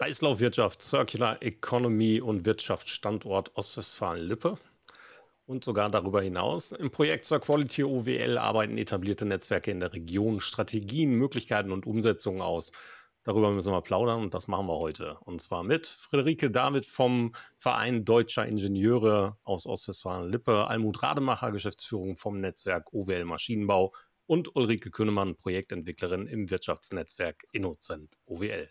Kreislaufwirtschaft, Circular Economy und Wirtschaftsstandort Ostwestfalen-Lippe. Und sogar darüber hinaus. Im Projekt zur Quality OWL arbeiten etablierte Netzwerke in der Region Strategien, Möglichkeiten und Umsetzungen aus. Darüber müssen wir plaudern und das machen wir heute. Und zwar mit Friederike David vom Verein Deutscher Ingenieure aus Ostwestfalen-Lippe, Almut Rademacher, Geschäftsführung vom Netzwerk OWL Maschinenbau und Ulrike Künnemann, Projektentwicklerin im Wirtschaftsnetzwerk Innocent OWL.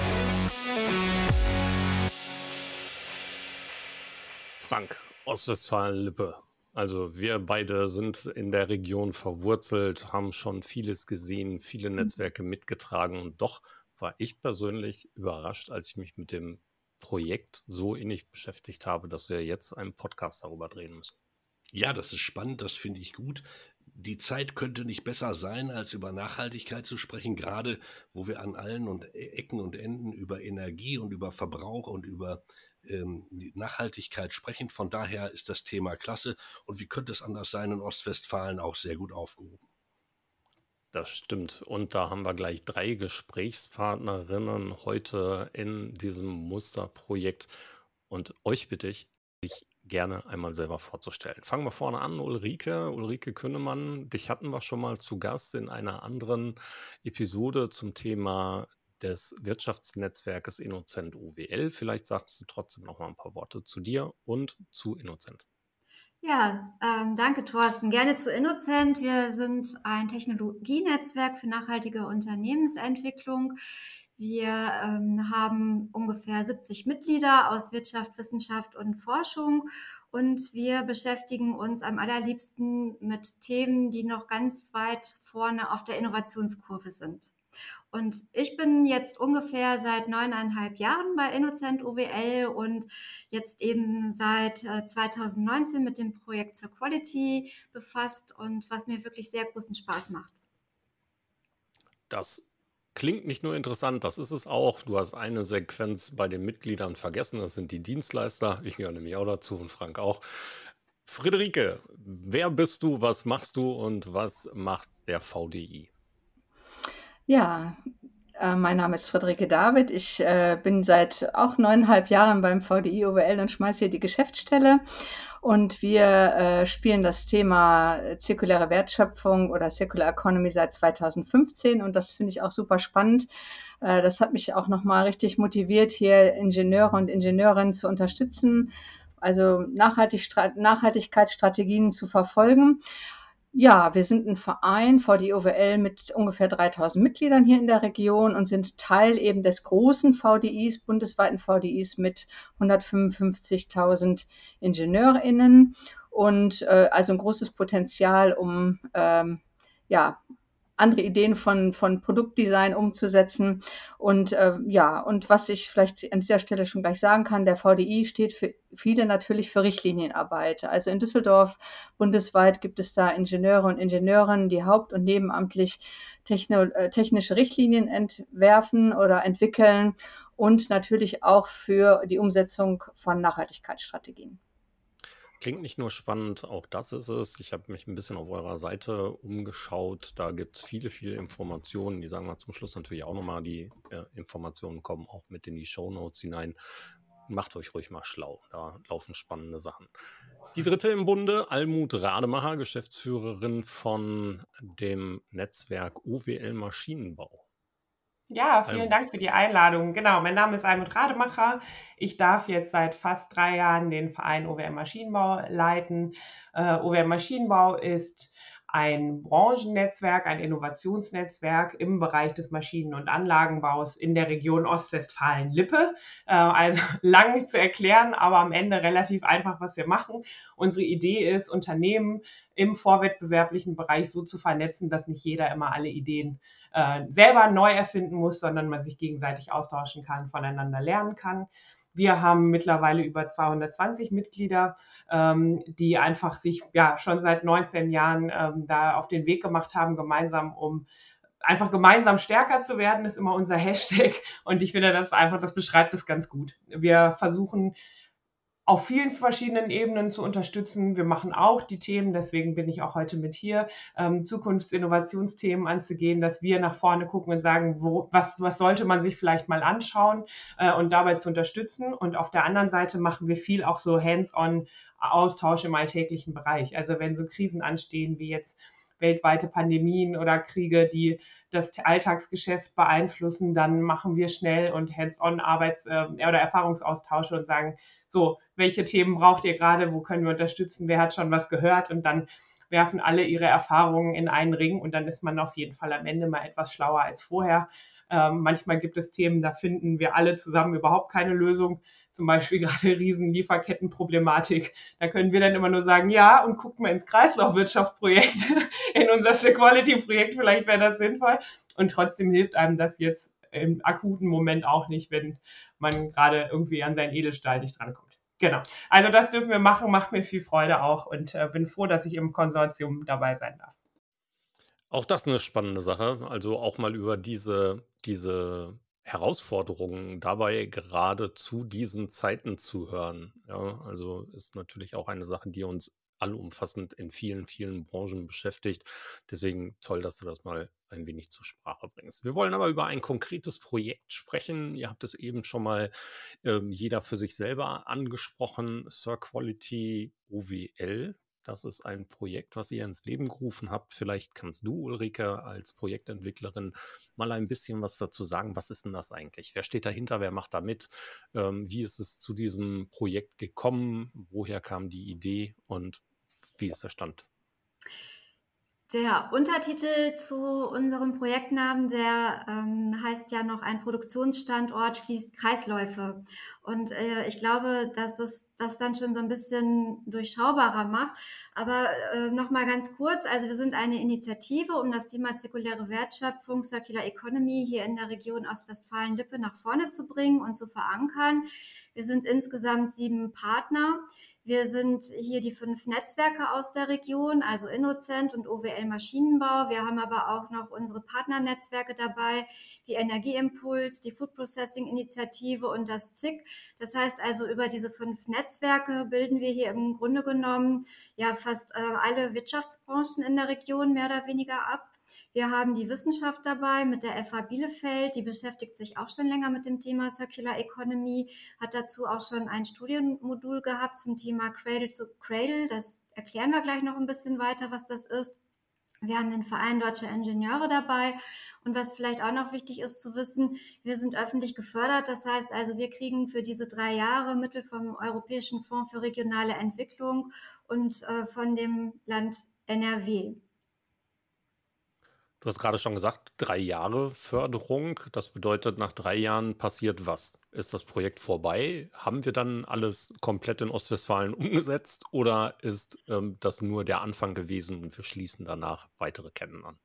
Frank, Ostwestfalen-Lippe. Also wir beide sind in der Region verwurzelt, haben schon vieles gesehen, viele mhm. Netzwerke mitgetragen und doch war ich persönlich überrascht, als ich mich mit dem Projekt so innig beschäftigt habe, dass wir jetzt einen Podcast darüber drehen müssen. Ja, das ist spannend, das finde ich gut. Die Zeit könnte nicht besser sein, als über Nachhaltigkeit zu sprechen, gerade wo wir an allen und e-, Ecken und Enden über Energie und über Verbrauch und über ähm, Nachhaltigkeit sprechen. Von daher ist das Thema klasse. Und wie könnte es anders sein, in Ostwestfalen auch sehr gut aufgehoben. Das stimmt. Und da haben wir gleich drei Gesprächspartnerinnen heute in diesem Musterprojekt. Und euch bitte ich, sich gerne einmal selber vorzustellen. Fangen wir vorne an, Ulrike. Ulrike Künnemann, dich hatten wir schon mal zu Gast in einer anderen Episode zum Thema des Wirtschaftsnetzwerkes Innocent UWL. Vielleicht sagst du trotzdem noch mal ein paar Worte zu dir und zu Innocent. Ja, ähm, danke Thorsten. Gerne zu Innocent. Wir sind ein Technologienetzwerk für nachhaltige Unternehmensentwicklung. Wir ähm, haben ungefähr 70 Mitglieder aus Wirtschaft, Wissenschaft und Forschung und wir beschäftigen uns am allerliebsten mit Themen, die noch ganz weit vorne auf der Innovationskurve sind. Und ich bin jetzt ungefähr seit neuneinhalb Jahren bei Innocent OWL und jetzt eben seit 2019 äh, mit dem Projekt zur Quality befasst und was mir wirklich sehr großen Spaß macht. Das klingt nicht nur interessant, das ist es auch. Du hast eine Sequenz bei den Mitgliedern vergessen, das sind die Dienstleister. Ich gehöre nämlich auch dazu und Frank auch. Friederike, wer bist du, was machst du und was macht der VDI? Ja, äh, mein Name ist Friederike David. Ich äh, bin seit auch neuneinhalb Jahren beim VDI OWL und schmeiße hier die Geschäftsstelle. Und wir äh, spielen das Thema zirkuläre Wertschöpfung oder Circular Economy seit 2015 und das finde ich auch super spannend. Äh, das hat mich auch nochmal richtig motiviert, hier Ingenieure und Ingenieurinnen zu unterstützen, also Nachhaltig Nachhaltigkeitsstrategien zu verfolgen. Ja, wir sind ein Verein, VDI-OWL, mit ungefähr 3000 Mitgliedern hier in der Region und sind Teil eben des großen VDIs, bundesweiten VDIs mit 155.000 IngenieurInnen und äh, also ein großes Potenzial, um ähm, ja, andere Ideen von, von Produktdesign umzusetzen. Und äh, ja, und was ich vielleicht an dieser Stelle schon gleich sagen kann, der VDI steht für viele natürlich für Richtlinienarbeit. Also in Düsseldorf bundesweit gibt es da Ingenieure und Ingenieurinnen, die haupt- und nebenamtlich techno, äh, technische Richtlinien entwerfen oder entwickeln und natürlich auch für die Umsetzung von Nachhaltigkeitsstrategien. Klingt nicht nur spannend, auch das ist es. Ich habe mich ein bisschen auf eurer Seite umgeschaut. Da gibt es viele, viele Informationen. Die sagen wir zum Schluss natürlich auch nochmal. Die äh, Informationen kommen auch mit in die Show Notes hinein. Macht euch ruhig mal schlau. Da laufen spannende Sachen. Die dritte im Bunde, Almut Rademacher, Geschäftsführerin von dem Netzwerk UWL Maschinenbau. Ja, vielen. Dank für die Einladung. Genau, mein Name ist Almut Rademacher. Ich darf jetzt seit fast drei Jahren den Verein OWM Maschinenbau leiten. Äh, OWM Maschinenbau ist ein Branchennetzwerk, ein Innovationsnetzwerk im Bereich des Maschinen- und Anlagenbaus in der Region Ostwestfalen-Lippe. Äh, also lang nicht zu erklären, aber am Ende relativ einfach, was wir machen. Unsere Idee ist, Unternehmen im vorwettbewerblichen Bereich so zu vernetzen, dass nicht jeder immer alle Ideen äh, selber neu erfinden muss, sondern man sich gegenseitig austauschen kann, voneinander lernen kann. Wir haben mittlerweile über 220 Mitglieder, ähm, die einfach sich ja schon seit 19 Jahren ähm, da auf den Weg gemacht haben, gemeinsam um einfach gemeinsam stärker zu werden, ist immer unser Hashtag. Und ich finde das einfach, das beschreibt es ganz gut. Wir versuchen auf vielen verschiedenen Ebenen zu unterstützen. Wir machen auch die Themen, deswegen bin ich auch heute mit hier, ähm, Zukunftsinnovationsthemen anzugehen, dass wir nach vorne gucken und sagen, wo, was, was sollte man sich vielleicht mal anschauen äh, und dabei zu unterstützen. Und auf der anderen Seite machen wir viel auch so hands-on Austausch im alltäglichen Bereich. Also wenn so Krisen anstehen wie jetzt weltweite Pandemien oder Kriege, die das Alltagsgeschäft beeinflussen, dann machen wir schnell und hands-on Arbeits- äh, oder Erfahrungsaustausche und sagen, so, welche Themen braucht ihr gerade, wo können wir unterstützen, wer hat schon was gehört? Und dann werfen alle ihre Erfahrungen in einen Ring und dann ist man auf jeden Fall am Ende mal etwas schlauer als vorher. Ähm, manchmal gibt es Themen, da finden wir alle zusammen überhaupt keine Lösung. Zum Beispiel gerade Riesenlieferkettenproblematik. Da können wir dann immer nur sagen, ja, und gucken wir ins Kreislaufwirtschaftsprojekt, in unser Quality-Projekt, vielleicht wäre das sinnvoll. Und trotzdem hilft einem das jetzt im akuten Moment auch nicht, wenn man gerade irgendwie an seinen Edelstahl nicht drankommt. Genau. Also das dürfen wir machen, macht mir viel Freude auch und äh, bin froh, dass ich im Konsortium dabei sein darf. Auch das eine spannende Sache. Also auch mal über diese, diese Herausforderungen dabei gerade zu diesen Zeiten zu hören. Ja, also ist natürlich auch eine Sache, die uns allumfassend in vielen, vielen Branchen beschäftigt. Deswegen toll, dass du das mal ein wenig zur Sprache bringst. Wir wollen aber über ein konkretes Projekt sprechen. Ihr habt es eben schon mal ähm, jeder für sich selber angesprochen. Sir Quality OWL. Das ist ein Projekt, was ihr ins Leben gerufen habt. Vielleicht kannst du, Ulrike, als Projektentwicklerin mal ein bisschen was dazu sagen. Was ist denn das eigentlich? Wer steht dahinter? Wer macht da mit? Ähm, wie ist es zu diesem Projekt gekommen? Woher kam die Idee und wie ist der Stand? Der Untertitel zu unserem Projektnamen, der ähm, heißt ja noch, ein Produktionsstandort schließt Kreisläufe. Und äh, ich glaube, dass das das dann schon so ein bisschen durchschaubarer macht. Aber äh, nochmal ganz kurz, also wir sind eine Initiative, um das Thema zirkuläre Wertschöpfung, Circular Economy hier in der Region Ostwestfalen-Lippe nach vorne zu bringen und zu verankern. Wir sind insgesamt sieben Partner. Wir sind hier die fünf Netzwerke aus der Region, also Innocent und OWL Maschinenbau. Wir haben aber auch noch unsere Partnernetzwerke dabei, wie Energieimpuls, die Food Processing Initiative und das ZIC. Das heißt also, über diese fünf Netzwerke bilden wir hier im Grunde genommen ja fast äh, alle Wirtschaftsbranchen in der Region mehr oder weniger ab. Wir haben die Wissenschaft dabei mit der FH Bielefeld, die beschäftigt sich auch schon länger mit dem Thema Circular Economy, hat dazu auch schon ein Studienmodul gehabt zum Thema Cradle to Cradle. Das erklären wir gleich noch ein bisschen weiter, was das ist. Wir haben den Verein Deutscher Ingenieure dabei. Und was vielleicht auch noch wichtig ist zu wissen, wir sind öffentlich gefördert. Das heißt also, wir kriegen für diese drei Jahre Mittel vom Europäischen Fonds für regionale Entwicklung und äh, von dem Land NRW. Du hast gerade schon gesagt, drei Jahre Förderung. Das bedeutet, nach drei Jahren passiert was? Ist das Projekt vorbei? Haben wir dann alles komplett in Ostwestfalen umgesetzt oder ist ähm, das nur der Anfang gewesen und wir schließen danach weitere Kennen an?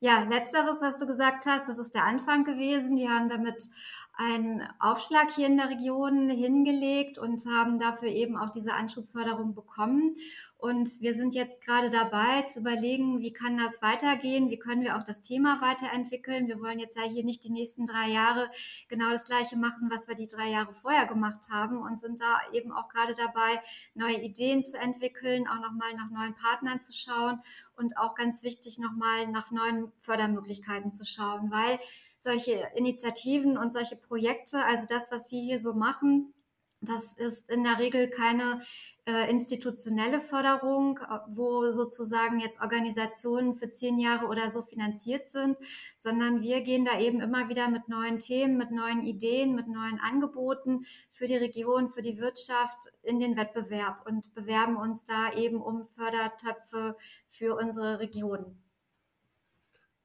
Ja, letzteres, was du gesagt hast, das ist der Anfang gewesen. Wir haben damit einen Aufschlag hier in der Region hingelegt und haben dafür eben auch diese Anschubförderung bekommen. Und wir sind jetzt gerade dabei zu überlegen, wie kann das weitergehen, wie können wir auch das Thema weiterentwickeln. Wir wollen jetzt ja hier nicht die nächsten drei Jahre genau das gleiche machen, was wir die drei Jahre vorher gemacht haben und sind da eben auch gerade dabei, neue Ideen zu entwickeln, auch nochmal nach neuen Partnern zu schauen und auch ganz wichtig nochmal nach neuen Fördermöglichkeiten zu schauen, weil solche Initiativen und solche Projekte, also das, was wir hier so machen, das ist in der Regel keine äh, institutionelle Förderung, äh, wo sozusagen jetzt Organisationen für zehn Jahre oder so finanziert sind, sondern wir gehen da eben immer wieder mit neuen Themen, mit neuen Ideen, mit neuen Angeboten für die Region, für die Wirtschaft in den Wettbewerb und bewerben uns da eben um Fördertöpfe für unsere Region.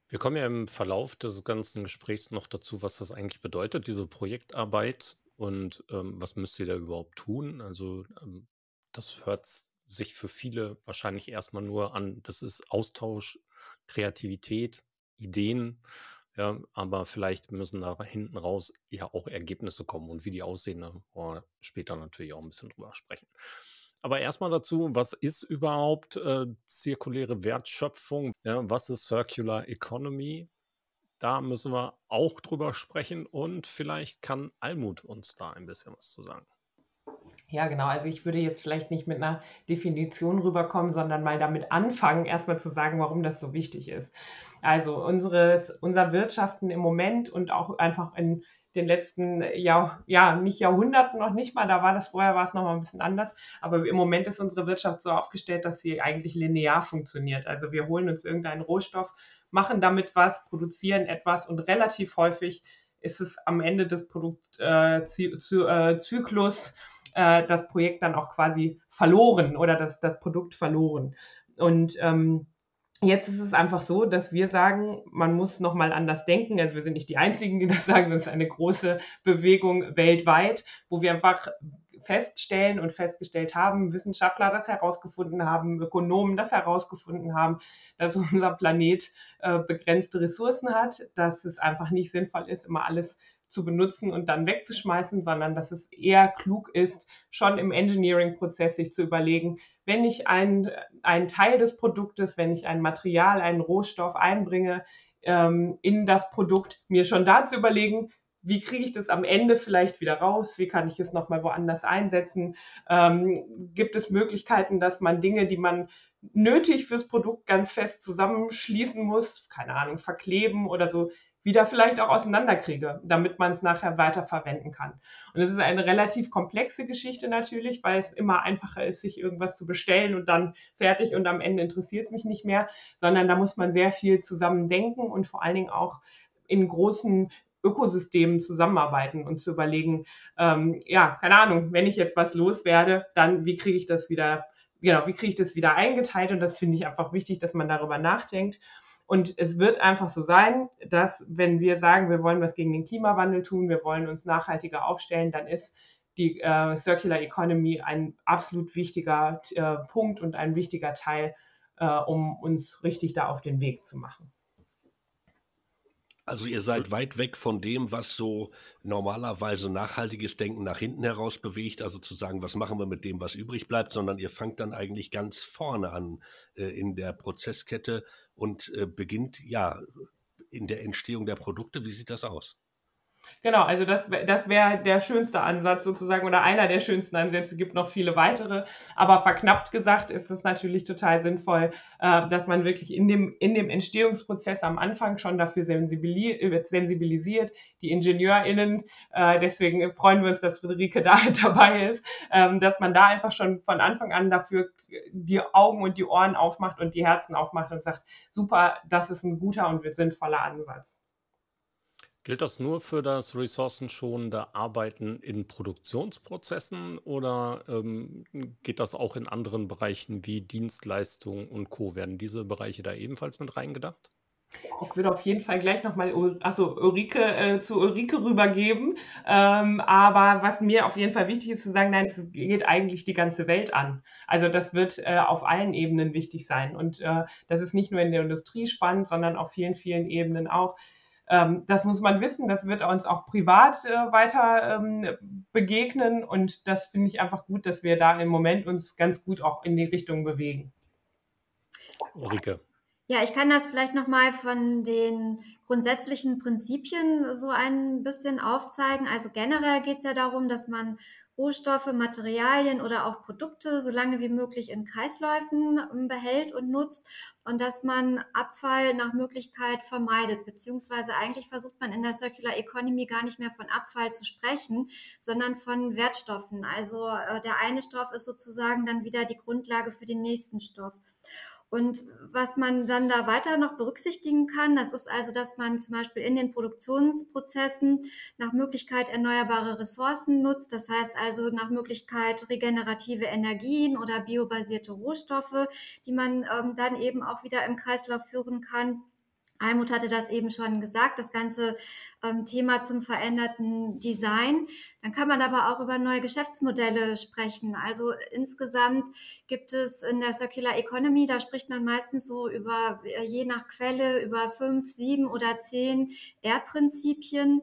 Wir kommen ja im Verlauf des ganzen Gesprächs noch dazu, was das eigentlich bedeutet, diese Projektarbeit und ähm, was müsst ihr da überhaupt tun? Also ähm, das hört sich für viele wahrscheinlich erstmal nur an, das ist Austausch, Kreativität, Ideen. Ja, aber vielleicht müssen da hinten raus ja auch Ergebnisse kommen und wie die aussehen, da wollen wir später natürlich auch ein bisschen drüber sprechen. Aber erstmal dazu, was ist überhaupt äh, zirkuläre Wertschöpfung? Ja, was ist Circular Economy? Da müssen wir auch drüber sprechen und vielleicht kann Almut uns da ein bisschen was zu sagen. Ja, genau. Also ich würde jetzt vielleicht nicht mit einer Definition rüberkommen, sondern mal damit anfangen, erstmal zu sagen, warum das so wichtig ist. Also unseres, unser Wirtschaften im Moment und auch einfach in den letzten Jahr, ja, nicht Jahrhunderten noch nicht mal, da war das vorher, war es noch mal ein bisschen anders, aber im Moment ist unsere Wirtschaft so aufgestellt, dass sie eigentlich linear funktioniert. Also wir holen uns irgendeinen Rohstoff, machen damit was, produzieren etwas und relativ häufig ist es am Ende des Produktzyklus äh, äh, das Projekt dann auch quasi verloren oder das, das Produkt verloren. Und ähm, Jetzt ist es einfach so, dass wir sagen, man muss nochmal anders denken. Also wir sind nicht die Einzigen, die das sagen. Das ist eine große Bewegung weltweit, wo wir einfach feststellen und festgestellt haben, Wissenschaftler das herausgefunden haben, Ökonomen das herausgefunden haben, dass unser Planet äh, begrenzte Ressourcen hat, dass es einfach nicht sinnvoll ist, immer alles zu benutzen und dann wegzuschmeißen, sondern dass es eher klug ist, schon im Engineering-Prozess sich zu überlegen, wenn ich einen, Teil des Produktes, wenn ich ein Material, einen Rohstoff einbringe ähm, in das Produkt, mir schon da zu überlegen, wie kriege ich das am Ende vielleicht wieder raus? Wie kann ich es nochmal woanders einsetzen? Ähm, gibt es Möglichkeiten, dass man Dinge, die man nötig fürs Produkt ganz fest zusammenschließen muss, keine Ahnung, verkleben oder so, wieder vielleicht auch auseinanderkriege, damit man es nachher weiter verwenden kann. Und es ist eine relativ komplexe Geschichte natürlich, weil es immer einfacher ist, sich irgendwas zu bestellen und dann fertig und am Ende interessiert es mich nicht mehr, sondern da muss man sehr viel zusammen denken und vor allen Dingen auch in großen Ökosystemen zusammenarbeiten und zu überlegen, ähm, ja, keine Ahnung, wenn ich jetzt was loswerde, dann wie kriege ich das wieder, genau, wie kriege ich das wieder eingeteilt? Und das finde ich einfach wichtig, dass man darüber nachdenkt. Und es wird einfach so sein, dass wenn wir sagen, wir wollen was gegen den Klimawandel tun, wir wollen uns nachhaltiger aufstellen, dann ist die äh, Circular Economy ein absolut wichtiger äh, Punkt und ein wichtiger Teil, äh, um uns richtig da auf den Weg zu machen. Also ihr seid weit weg von dem, was so normalerweise nachhaltiges Denken nach hinten heraus bewegt, also zu sagen, was machen wir mit dem, was übrig bleibt, sondern ihr fangt dann eigentlich ganz vorne an äh, in der Prozesskette und äh, beginnt ja in der Entstehung der Produkte. Wie sieht das aus? Genau, also das, das wäre der schönste Ansatz sozusagen oder einer der schönsten Ansätze, gibt noch viele weitere. Aber verknappt gesagt ist es natürlich total sinnvoll, äh, dass man wirklich in dem, in dem Entstehungsprozess am Anfang schon dafür sensibilisiert, die IngenieurInnen, äh, deswegen freuen wir uns, dass Friederike da dabei ist, ähm, dass man da einfach schon von Anfang an dafür die Augen und die Ohren aufmacht und die Herzen aufmacht und sagt, super, das ist ein guter und sinnvoller Ansatz. Gilt das nur für das ressourcenschonende Arbeiten in Produktionsprozessen oder ähm, geht das auch in anderen Bereichen wie Dienstleistungen und Co? Werden diese Bereiche da ebenfalls mit reingedacht? Ich würde auf jeden Fall gleich nochmal also Ulrike, äh, zu Ulrike rübergeben. Ähm, aber was mir auf jeden Fall wichtig ist zu sagen, nein, es geht eigentlich die ganze Welt an. Also das wird äh, auf allen Ebenen wichtig sein. Und äh, das ist nicht nur in der Industrie spannend, sondern auf vielen, vielen Ebenen auch. Ähm, das muss man wissen, das wird uns auch privat äh, weiter ähm, begegnen und das finde ich einfach gut, dass wir da im Moment uns ganz gut auch in die Richtung bewegen. Ulrike. Ja, ich kann das vielleicht nochmal von den grundsätzlichen Prinzipien so ein bisschen aufzeigen. Also generell geht es ja darum, dass man Rohstoffe, Materialien oder auch Produkte so lange wie möglich in Kreisläufen ähm, behält und nutzt und dass man Abfall nach Möglichkeit vermeidet, beziehungsweise eigentlich versucht man in der Circular Economy gar nicht mehr von Abfall zu sprechen, sondern von Wertstoffen. Also äh, der eine Stoff ist sozusagen dann wieder die Grundlage für den nächsten Stoff. Und was man dann da weiter noch berücksichtigen kann, das ist also, dass man zum Beispiel in den Produktionsprozessen nach Möglichkeit erneuerbare Ressourcen nutzt. Das heißt also nach Möglichkeit regenerative Energien oder biobasierte Rohstoffe, die man ähm, dann eben auch wieder im Kreislauf führen kann. Almut hatte das eben schon gesagt, das ganze ähm, Thema zum veränderten Design. Dann kann man aber auch über neue Geschäftsmodelle sprechen. Also insgesamt gibt es in der Circular Economy, da spricht man meistens so über, äh, je nach Quelle, über fünf, sieben oder zehn R-Prinzipien.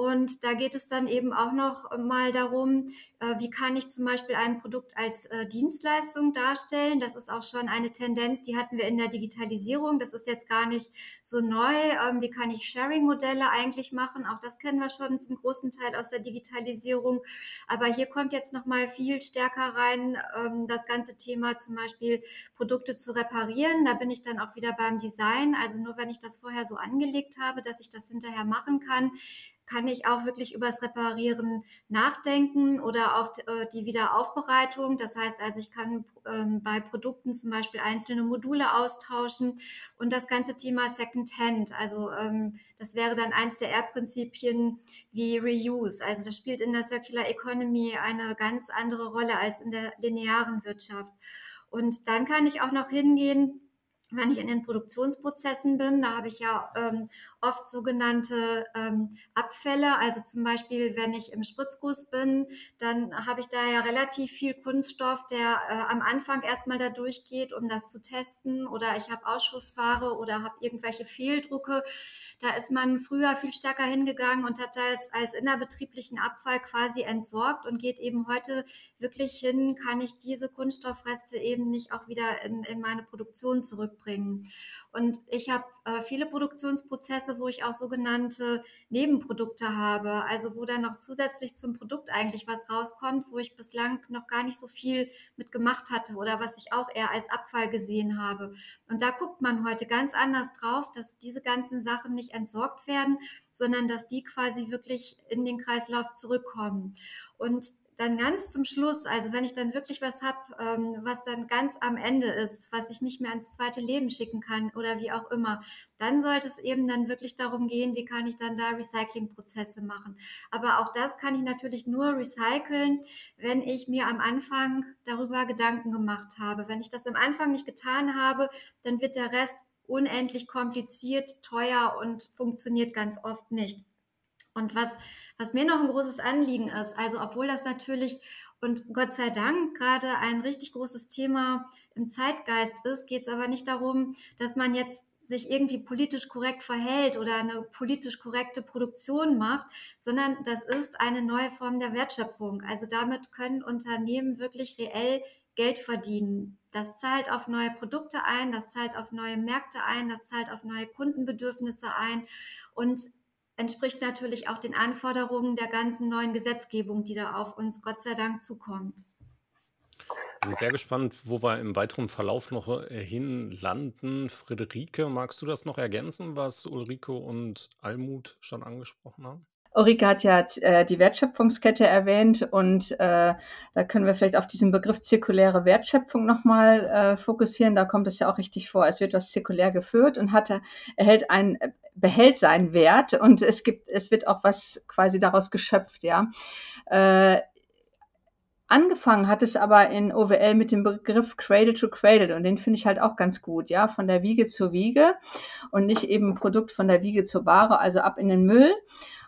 Und da geht es dann eben auch noch mal darum, äh, wie kann ich zum Beispiel ein Produkt als äh, Dienstleistung darstellen. Das ist auch schon eine Tendenz, die hatten wir in der Digitalisierung. Das ist jetzt gar nicht so neu. Ähm, wie kann ich Sharing-Modelle eigentlich machen? Auch das kennen wir schon zum großen Teil aus der Digitalisierung. Aber hier kommt jetzt noch mal viel stärker rein ähm, das ganze Thema zum Beispiel Produkte zu reparieren. Da bin ich dann auch wieder beim Design. Also nur wenn ich das vorher so angelegt habe, dass ich das hinterher machen kann, kann ich auch wirklich übers Reparieren nachdenken oder auf äh, die Wiederaufbereitung. Das heißt also, ich kann ähm, bei Produkten zum Beispiel einzelne Module austauschen und das ganze Thema Secondhand. Also ähm, das wäre dann eins der R-Prinzipien wie Reuse. Also das spielt in der Circular Economy eine ganz andere Rolle als in der linearen Wirtschaft. Und dann kann ich auch noch hingehen, wenn ich in den Produktionsprozessen bin, da habe ich ja ähm, oft sogenannte ähm, Abfälle. Also zum Beispiel, wenn ich im Spritzguss bin, dann habe ich da ja relativ viel Kunststoff, der äh, am Anfang erstmal da durchgeht, um das zu testen. Oder ich habe Ausschussware oder habe irgendwelche Fehldrucke. Da ist man früher viel stärker hingegangen und hat das als innerbetrieblichen Abfall quasi entsorgt und geht eben heute wirklich hin, kann ich diese Kunststoffreste eben nicht auch wieder in, in meine Produktion zurück bringen. Und ich habe äh, viele Produktionsprozesse, wo ich auch sogenannte Nebenprodukte habe, also wo dann noch zusätzlich zum Produkt eigentlich was rauskommt, wo ich bislang noch gar nicht so viel mit gemacht hatte oder was ich auch eher als Abfall gesehen habe. Und da guckt man heute ganz anders drauf, dass diese ganzen Sachen nicht entsorgt werden, sondern dass die quasi wirklich in den Kreislauf zurückkommen. Und dann ganz zum Schluss, also wenn ich dann wirklich was habe, ähm, was dann ganz am Ende ist, was ich nicht mehr ins zweite Leben schicken kann oder wie auch immer, dann sollte es eben dann wirklich darum gehen, wie kann ich dann da Recyclingprozesse machen. Aber auch das kann ich natürlich nur recyceln, wenn ich mir am Anfang darüber Gedanken gemacht habe. Wenn ich das am Anfang nicht getan habe, dann wird der Rest unendlich kompliziert, teuer und funktioniert ganz oft nicht. Und was, was mir noch ein großes Anliegen ist, also obwohl das natürlich und Gott sei Dank gerade ein richtig großes Thema im Zeitgeist ist, geht es aber nicht darum, dass man jetzt sich irgendwie politisch korrekt verhält oder eine politisch korrekte Produktion macht, sondern das ist eine neue Form der Wertschöpfung. Also damit können Unternehmen wirklich reell Geld verdienen. Das zahlt auf neue Produkte ein, das zahlt auf neue Märkte ein, das zahlt auf neue Kundenbedürfnisse ein. Und entspricht natürlich auch den Anforderungen der ganzen neuen Gesetzgebung, die da auf uns Gott sei Dank zukommt. Ich bin sehr gespannt, wo wir im weiteren Verlauf noch äh, hin landen. Friederike, magst du das noch ergänzen, was Ulrike und Almut schon angesprochen haben? Ulrike hat ja äh, die Wertschöpfungskette erwähnt und äh, da können wir vielleicht auf diesen Begriff zirkuläre Wertschöpfung nochmal äh, fokussieren. Da kommt es ja auch richtig vor. Es wird was zirkulär geführt und hat, erhält ein, behält seinen Wert und es gibt, es wird auch was quasi daraus geschöpft, ja. Äh, Angefangen hat es aber in OWL mit dem Begriff Cradle to Cradle und den finde ich halt auch ganz gut, ja, von der Wiege zur Wiege und nicht eben Produkt von der Wiege zur Ware, also ab in den Müll.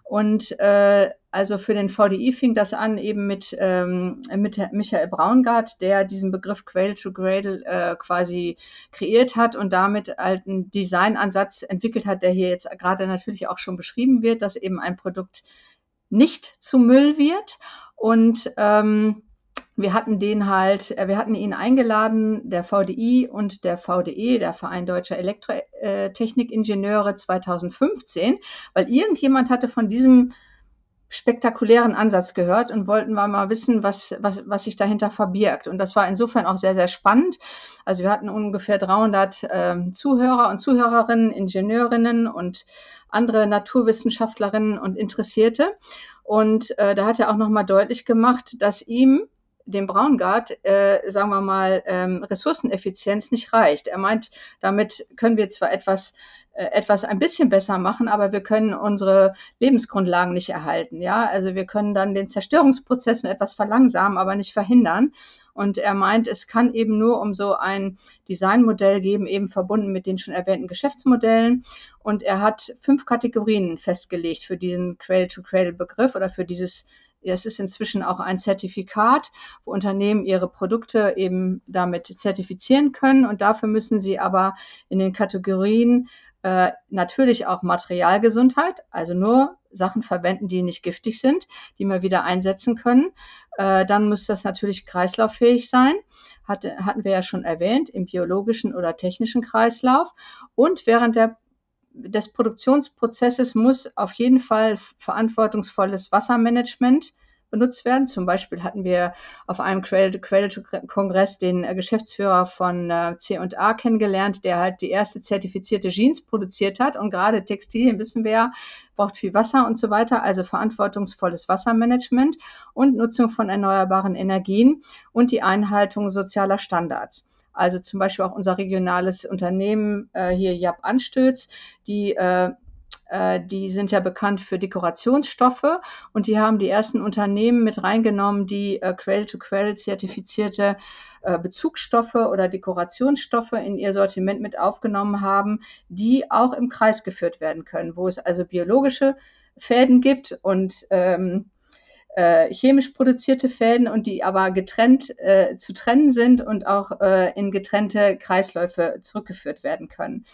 Und äh, also für den VDI fing das an eben mit, ähm, mit Michael Braungart, der diesen Begriff Cradle to Cradle äh, quasi kreiert hat und damit halt einen Designansatz entwickelt hat, der hier jetzt gerade natürlich auch schon beschrieben wird, dass eben ein Produkt nicht zu Müll wird. Und ähm, wir hatten den halt, äh, wir hatten ihn eingeladen, der VDI und der VDE, der Verein Deutscher Elektrotechnikingenieure 2015, weil irgendjemand hatte von diesem spektakulären Ansatz gehört und wollten wir mal wissen, was, was, was sich dahinter verbirgt. Und das war insofern auch sehr, sehr spannend. Also wir hatten ungefähr 300 äh, Zuhörer und Zuhörerinnen, Ingenieurinnen und andere Naturwissenschaftlerinnen und Interessierte. Und äh, da hat er auch nochmal deutlich gemacht, dass ihm dem Braungart, äh, sagen wir mal, ähm, Ressourceneffizienz nicht reicht. Er meint, damit können wir zwar etwas äh, etwas ein bisschen besser machen, aber wir können unsere Lebensgrundlagen nicht erhalten. Ja, also wir können dann den Zerstörungsprozess etwas verlangsamen, aber nicht verhindern. Und er meint, es kann eben nur um so ein Designmodell geben, eben verbunden mit den schon erwähnten Geschäftsmodellen. Und er hat fünf Kategorien festgelegt für diesen Cradle-to-Cradle-Begriff oder für dieses es ist inzwischen auch ein Zertifikat, wo Unternehmen ihre Produkte eben damit zertifizieren können. Und dafür müssen sie aber in den Kategorien äh, natürlich auch Materialgesundheit, also nur Sachen verwenden, die nicht giftig sind, die wir wieder einsetzen können. Äh, dann muss das natürlich kreislauffähig sein, Hatte, hatten wir ja schon erwähnt, im biologischen oder technischen Kreislauf. Und während der, des Produktionsprozesses muss auf jeden Fall verantwortungsvolles Wassermanagement benutzt werden. Zum Beispiel hatten wir auf einem Cradle-to-Kongress den äh, Geschäftsführer von äh, C&A kennengelernt, der halt die erste zertifizierte Jeans produziert hat. Und gerade Textilien, wissen wir ja, braucht viel Wasser und so weiter. Also verantwortungsvolles Wassermanagement und Nutzung von erneuerbaren Energien und die Einhaltung sozialer Standards. Also zum Beispiel auch unser regionales Unternehmen äh, hier Jap Anstöß, die äh, äh, die sind ja bekannt für Dekorationsstoffe und die haben die ersten Unternehmen mit reingenommen, die äh, Quell-to-Quell zertifizierte äh, Bezugsstoffe oder Dekorationsstoffe in ihr Sortiment mit aufgenommen haben, die auch im Kreis geführt werden können, wo es also biologische Fäden gibt und ähm, äh, chemisch produzierte Fäden und die aber getrennt äh, zu trennen sind und auch äh, in getrennte Kreisläufe zurückgeführt werden können.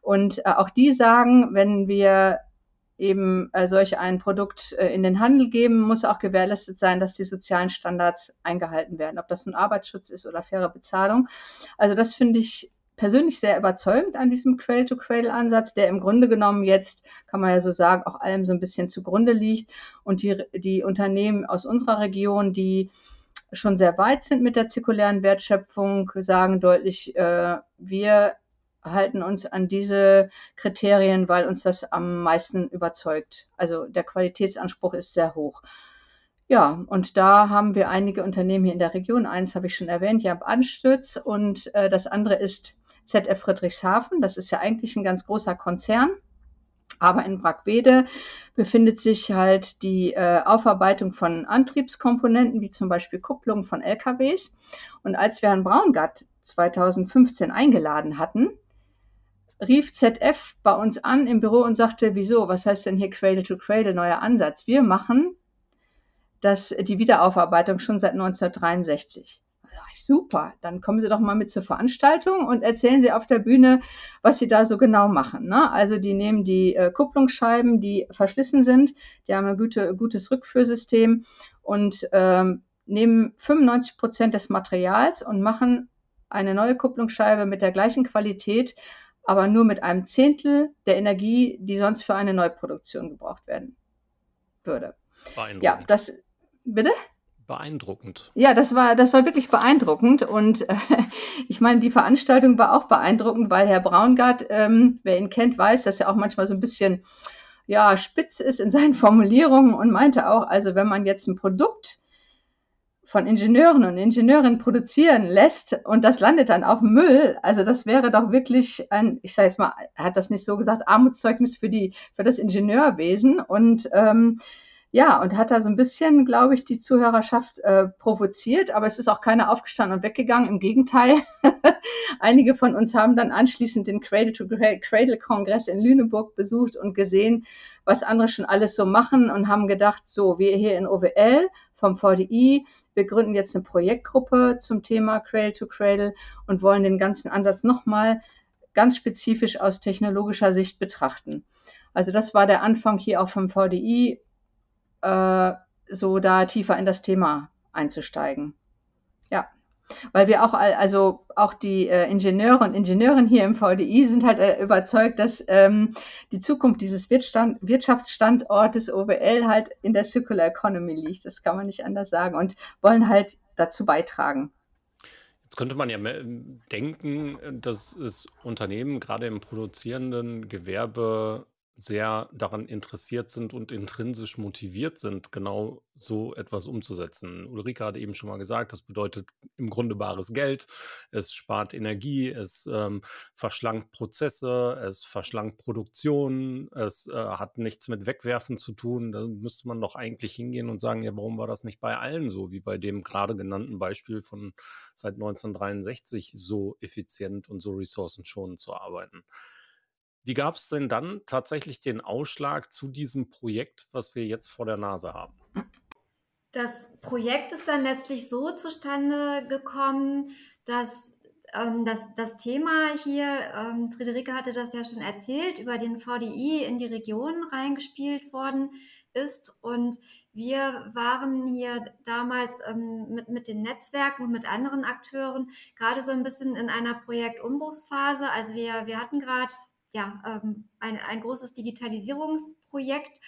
Und äh, auch die sagen, wenn wir eben äh, solch ein Produkt äh, in den Handel geben, muss auch gewährleistet sein, dass die sozialen Standards eingehalten werden, ob das ein Arbeitsschutz ist oder faire Bezahlung. Also das finde ich persönlich sehr überzeugend an diesem Cradle-to-Cradle-Ansatz, der im Grunde genommen jetzt, kann man ja so sagen, auch allem so ein bisschen zugrunde liegt. Und die, die Unternehmen aus unserer Region, die schon sehr weit sind mit der zirkulären Wertschöpfung, sagen deutlich, äh, wir halten uns an diese Kriterien, weil uns das am meisten überzeugt. Also der Qualitätsanspruch ist sehr hoch. Ja, und da haben wir einige Unternehmen hier in der Region. Eins habe ich schon erwähnt, Jab Anstütz und äh, das andere ist ZF Friedrichshafen. Das ist ja eigentlich ein ganz großer Konzern. Aber in Brackwede befindet sich halt die äh, Aufarbeitung von Antriebskomponenten, wie zum Beispiel Kupplung von LKWs. Und als wir Herrn Braungart 2015 eingeladen hatten, rief ZF bei uns an im Büro und sagte, wieso, was heißt denn hier Cradle to Cradle, neuer Ansatz? Wir machen das, die Wiederaufarbeitung schon seit 1963. Super, dann kommen Sie doch mal mit zur Veranstaltung und erzählen Sie auf der Bühne, was Sie da so genau machen. Ne? Also die nehmen die äh, Kupplungsscheiben, die verschlissen sind, die haben ein gute, gutes Rückführsystem und ähm, nehmen 95 Prozent des Materials und machen eine neue Kupplungsscheibe mit der gleichen Qualität aber nur mit einem Zehntel der Energie, die sonst für eine Neuproduktion gebraucht werden würde. Ja, das, bitte? Beeindruckend. Ja, das war, das war wirklich beeindruckend. Und äh, ich meine, die Veranstaltung war auch beeindruckend, weil Herr Braungart, ähm, wer ihn kennt, weiß, dass er auch manchmal so ein bisschen ja, spitz ist in seinen Formulierungen und meinte auch, also wenn man jetzt ein Produkt von Ingenieuren und Ingenieurinnen produzieren lässt und das landet dann auf Müll, also das wäre doch wirklich ein, ich sage jetzt mal, er hat das nicht so gesagt, Armutszeugnis für die für das Ingenieurwesen und ähm, ja, und hat da so ein bisschen, glaube ich, die Zuhörerschaft äh, provoziert, aber es ist auch keiner aufgestanden und weggegangen. Im Gegenteil, einige von uns haben dann anschließend den Cradle-to-Cradle-Kongress in Lüneburg besucht und gesehen, was andere schon alles so machen und haben gedacht, so, wir hier in OWL vom VDI, wir gründen jetzt eine Projektgruppe zum Thema Cradle to Cradle und wollen den ganzen Ansatz nochmal ganz spezifisch aus technologischer Sicht betrachten. Also das war der Anfang hier auch vom VDI, äh, so da tiefer in das Thema einzusteigen. Ja weil wir auch, also auch die äh, Ingenieure und Ingenieurinnen hier im VDI sind halt äh, überzeugt, dass ähm, die Zukunft dieses Wirtstand, Wirtschaftsstandortes OWL halt in der Circular Economy liegt. Das kann man nicht anders sagen und wollen halt dazu beitragen. Jetzt könnte man ja denken, dass es Unternehmen gerade im produzierenden Gewerbe sehr daran interessiert sind und intrinsisch motiviert sind, genau so etwas umzusetzen. Ulrike hat eben schon mal gesagt, das bedeutet im Grunde bares Geld. Es spart Energie, es ähm, verschlankt Prozesse, es verschlankt Produktion, es äh, hat nichts mit Wegwerfen zu tun. Da müsste man doch eigentlich hingehen und sagen, ja, warum war das nicht bei allen so, wie bei dem gerade genannten Beispiel von seit 1963 so effizient und so ressourcenschonend zu arbeiten. Wie gab es denn dann tatsächlich den Ausschlag zu diesem Projekt, was wir jetzt vor der Nase haben? Das Projekt ist dann letztlich so zustande gekommen, dass ähm, das, das Thema hier, ähm, Friederike hatte das ja schon erzählt, über den VDI in die Region reingespielt worden ist. Und wir waren hier damals ähm, mit, mit den Netzwerken und mit anderen Akteuren gerade so ein bisschen in einer Projektumbruchsphase. Also wir, wir hatten gerade ja, ähm, ein, ein großes Digitalisierungsprojekt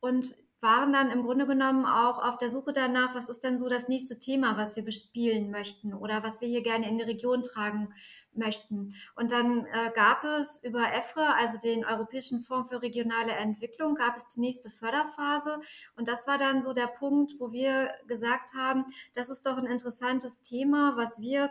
und waren dann im Grunde genommen auch auf der Suche danach, was ist denn so das nächste Thema, was wir bespielen möchten oder was wir hier gerne in die Region tragen möchten. Und dann äh, gab es über EFRE, also den Europäischen Fonds für regionale Entwicklung, gab es die nächste Förderphase. Und das war dann so der Punkt, wo wir gesagt haben, das ist doch ein interessantes Thema, was wir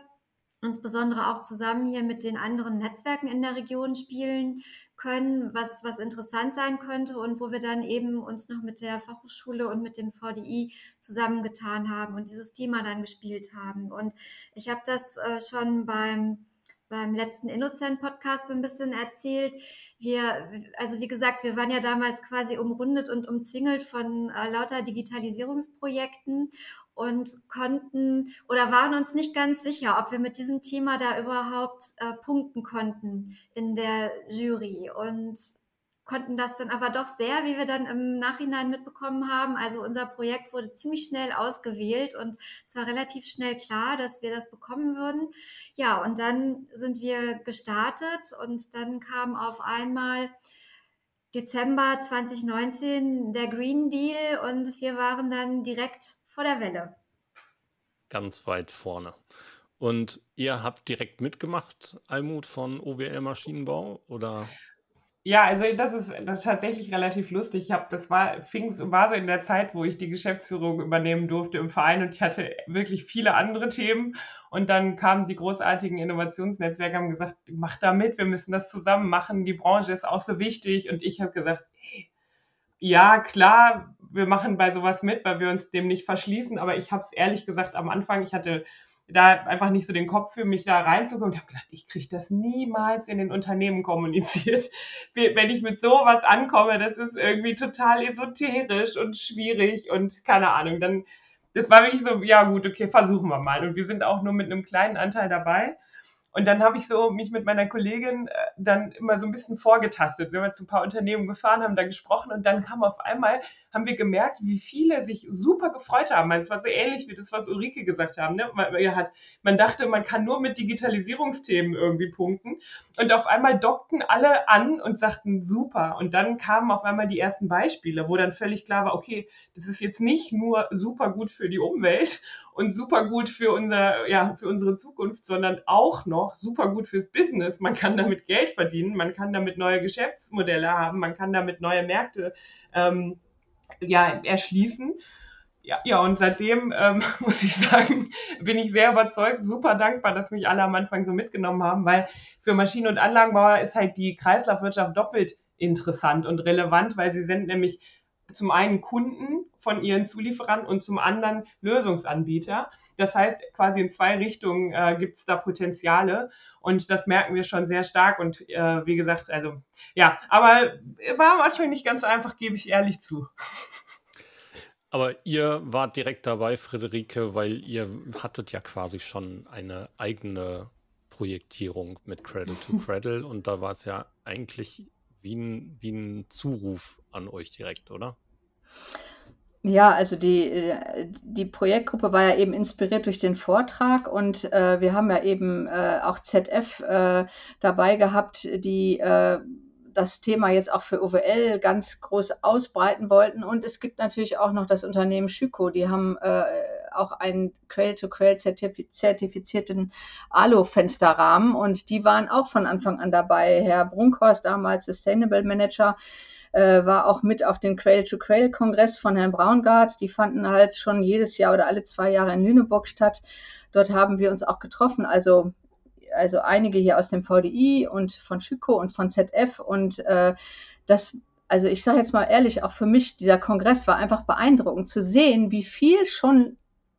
insbesondere auch zusammen hier mit den anderen Netzwerken in der Region spielen können, was, was interessant sein könnte und wo wir dann eben uns noch mit der Fachhochschule und mit dem VDI zusammengetan haben und dieses Thema dann gespielt haben. Und ich habe das äh, schon beim beim letzten Innocent-Podcast so ein bisschen erzählt. Wir, also wie gesagt, wir waren ja damals quasi umrundet und umzingelt von äh, lauter Digitalisierungsprojekten und konnten oder waren uns nicht ganz sicher, ob wir mit diesem Thema da überhaupt äh, punkten konnten in der Jury und konnten das dann aber doch sehr, wie wir dann im Nachhinein mitbekommen haben. Also unser Projekt wurde ziemlich schnell ausgewählt und es war relativ schnell klar, dass wir das bekommen würden. Ja, und dann sind wir gestartet und dann kam auf einmal Dezember 2019 der Green Deal und wir waren dann direkt vor der Welle. Ganz weit vorne. Und ihr habt direkt mitgemacht, Almut von OWL Maschinenbau, oder? Ja, also das ist, das ist tatsächlich relativ lustig. Ich habe, das war, fing, war so in der Zeit, wo ich die Geschäftsführung übernehmen durfte im Verein und ich hatte wirklich viele andere Themen. Und dann kamen die großartigen Innovationsnetzwerke, haben gesagt, mach da mit, wir müssen das zusammen machen, die Branche ist auch so wichtig. Und ich habe gesagt, hey, ja, klar, wir machen bei sowas mit, weil wir uns dem nicht verschließen. Aber ich habe es ehrlich gesagt am Anfang, ich hatte da einfach nicht so den Kopf für mich da reinzukommen. Ich habe gedacht, ich kriege das niemals in den Unternehmen kommuniziert. Wenn ich mit sowas ankomme, das ist irgendwie total esoterisch und schwierig und keine Ahnung. Dann, das war wirklich so, ja gut, okay, versuchen wir mal. Und wir sind auch nur mit einem kleinen Anteil dabei. Und dann habe ich so mich mit meiner Kollegin äh, dann immer so ein bisschen vorgetastet. Wir zu ein paar Unternehmen gefahren, haben da gesprochen und dann kam auf einmal, haben wir gemerkt, wie viele sich super gefreut haben. Es war so ähnlich wie das, was Ulrike gesagt haben. Ne? Man, hat, man dachte, man kann nur mit Digitalisierungsthemen irgendwie punkten. Und auf einmal dockten alle an und sagten, super. Und dann kamen auf einmal die ersten Beispiele, wo dann völlig klar war, okay, das ist jetzt nicht nur super gut für die Umwelt und super gut für, unser, ja, für unsere Zukunft, sondern auch noch super gut fürs Business. Man kann damit Geld verdienen, man kann damit neue Geschäftsmodelle haben, man kann damit neue Märkte ähm, ja, erschließen. Ja, ja, und seitdem ähm, muss ich sagen, bin ich sehr überzeugt, super dankbar, dass mich alle am Anfang so mitgenommen haben, weil für Maschinen- und Anlagenbauer ist halt die Kreislaufwirtschaft doppelt interessant und relevant, weil sie sind nämlich zum einen Kunden von ihren Zulieferern und zum anderen Lösungsanbieter. Das heißt, quasi in zwei Richtungen äh, gibt es da Potenziale und das merken wir schon sehr stark und äh, wie gesagt, also ja, aber war manchmal nicht ganz einfach, gebe ich ehrlich zu. Aber ihr wart direkt dabei, Friederike, weil ihr hattet ja quasi schon eine eigene Projektierung mit Cradle to Cradle und da war es ja eigentlich wie ein, wie ein Zuruf an euch direkt, oder? Ja, also die, äh, die Projektgruppe war ja eben inspiriert durch den Vortrag und äh, wir haben ja eben äh, auch ZF äh, dabei gehabt, die äh, das Thema jetzt auch für OWL ganz groß ausbreiten wollten. Und es gibt natürlich auch noch das Unternehmen Schüko, die haben äh, auch einen Cradle-to-Cradle zertifizierten Alu-Fensterrahmen und die waren auch von Anfang an dabei. Herr Brunkhorst, damals Sustainable Manager, äh, war auch mit auf den Cradle-to-Cradle-Kongress von Herrn Braungart. Die fanden halt schon jedes Jahr oder alle zwei Jahre in Lüneburg statt. Dort haben wir uns auch getroffen. Also also einige hier aus dem VDI und von Schüko und von ZF und äh, das also ich sage jetzt mal ehrlich, auch für mich, dieser Kongress war einfach beeindruckend zu sehen, wie viel schon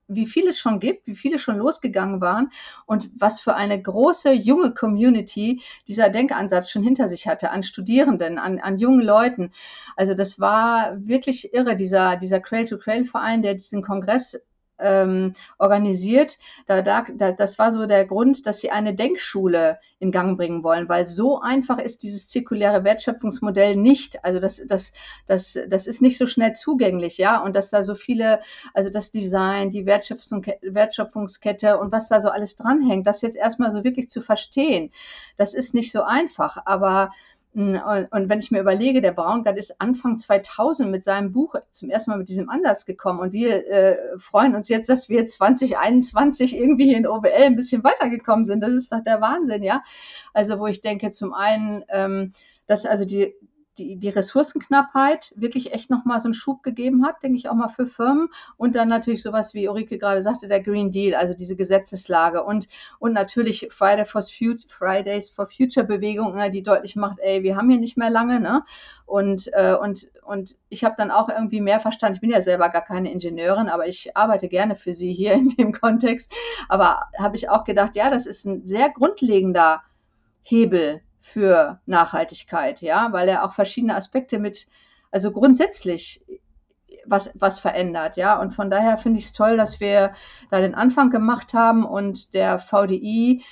wie viel es schon gibt, wie viele schon losgegangen waren und was für eine große junge Community dieser Denkansatz schon hinter sich hatte, an Studierenden, an, an jungen Leuten. Also das war wirklich irre, dieser, dieser Crail-to-Crail-Verein, der diesen Kongress ähm, organisiert. Da, da, das war so der Grund, dass sie eine Denkschule in Gang bringen wollen, weil so einfach ist dieses zirkuläre Wertschöpfungsmodell nicht. Also das, das, das, das ist nicht so schnell zugänglich, ja. Und dass da so viele, also das Design, die Wertschöpfung, Wertschöpfungskette und was da so alles dranhängt, das jetzt erstmal so wirklich zu verstehen, das ist nicht so einfach. Aber hm, und wenn ich mir überlege, der Braungart ist Anfang 2000 mit seinem Buch zum ersten Mal mit diesem Ansatz gekommen und wir äh, freuen uns jetzt, dass wir 2021 irgendwie in OWL ein bisschen weitergekommen sind. Das ist doch der Wahnsinn, ja. Also wo ich denke, zum einen, ähm, dass also die die, die Ressourcenknappheit wirklich echt nochmal so einen Schub gegeben hat, denke ich auch mal für Firmen. Und dann natürlich sowas, wie Ulrike gerade sagte, der Green Deal, also diese Gesetzeslage. Und, und natürlich Friday for Future, Fridays for Future Bewegung, ne, die deutlich macht, ey, wir haben hier nicht mehr lange. Ne? Und, äh, und, und ich habe dann auch irgendwie mehr verstanden. Ich bin ja selber gar keine Ingenieurin, aber ich arbeite gerne für Sie hier in dem Kontext. Aber habe ich auch gedacht, ja, das ist ein sehr grundlegender Hebel, für Nachhaltigkeit, ja, weil er auch verschiedene Aspekte mit, also grundsätzlich was, was verändert, ja. Und von daher finde ich es toll, dass wir da den Anfang gemacht haben und der VDI,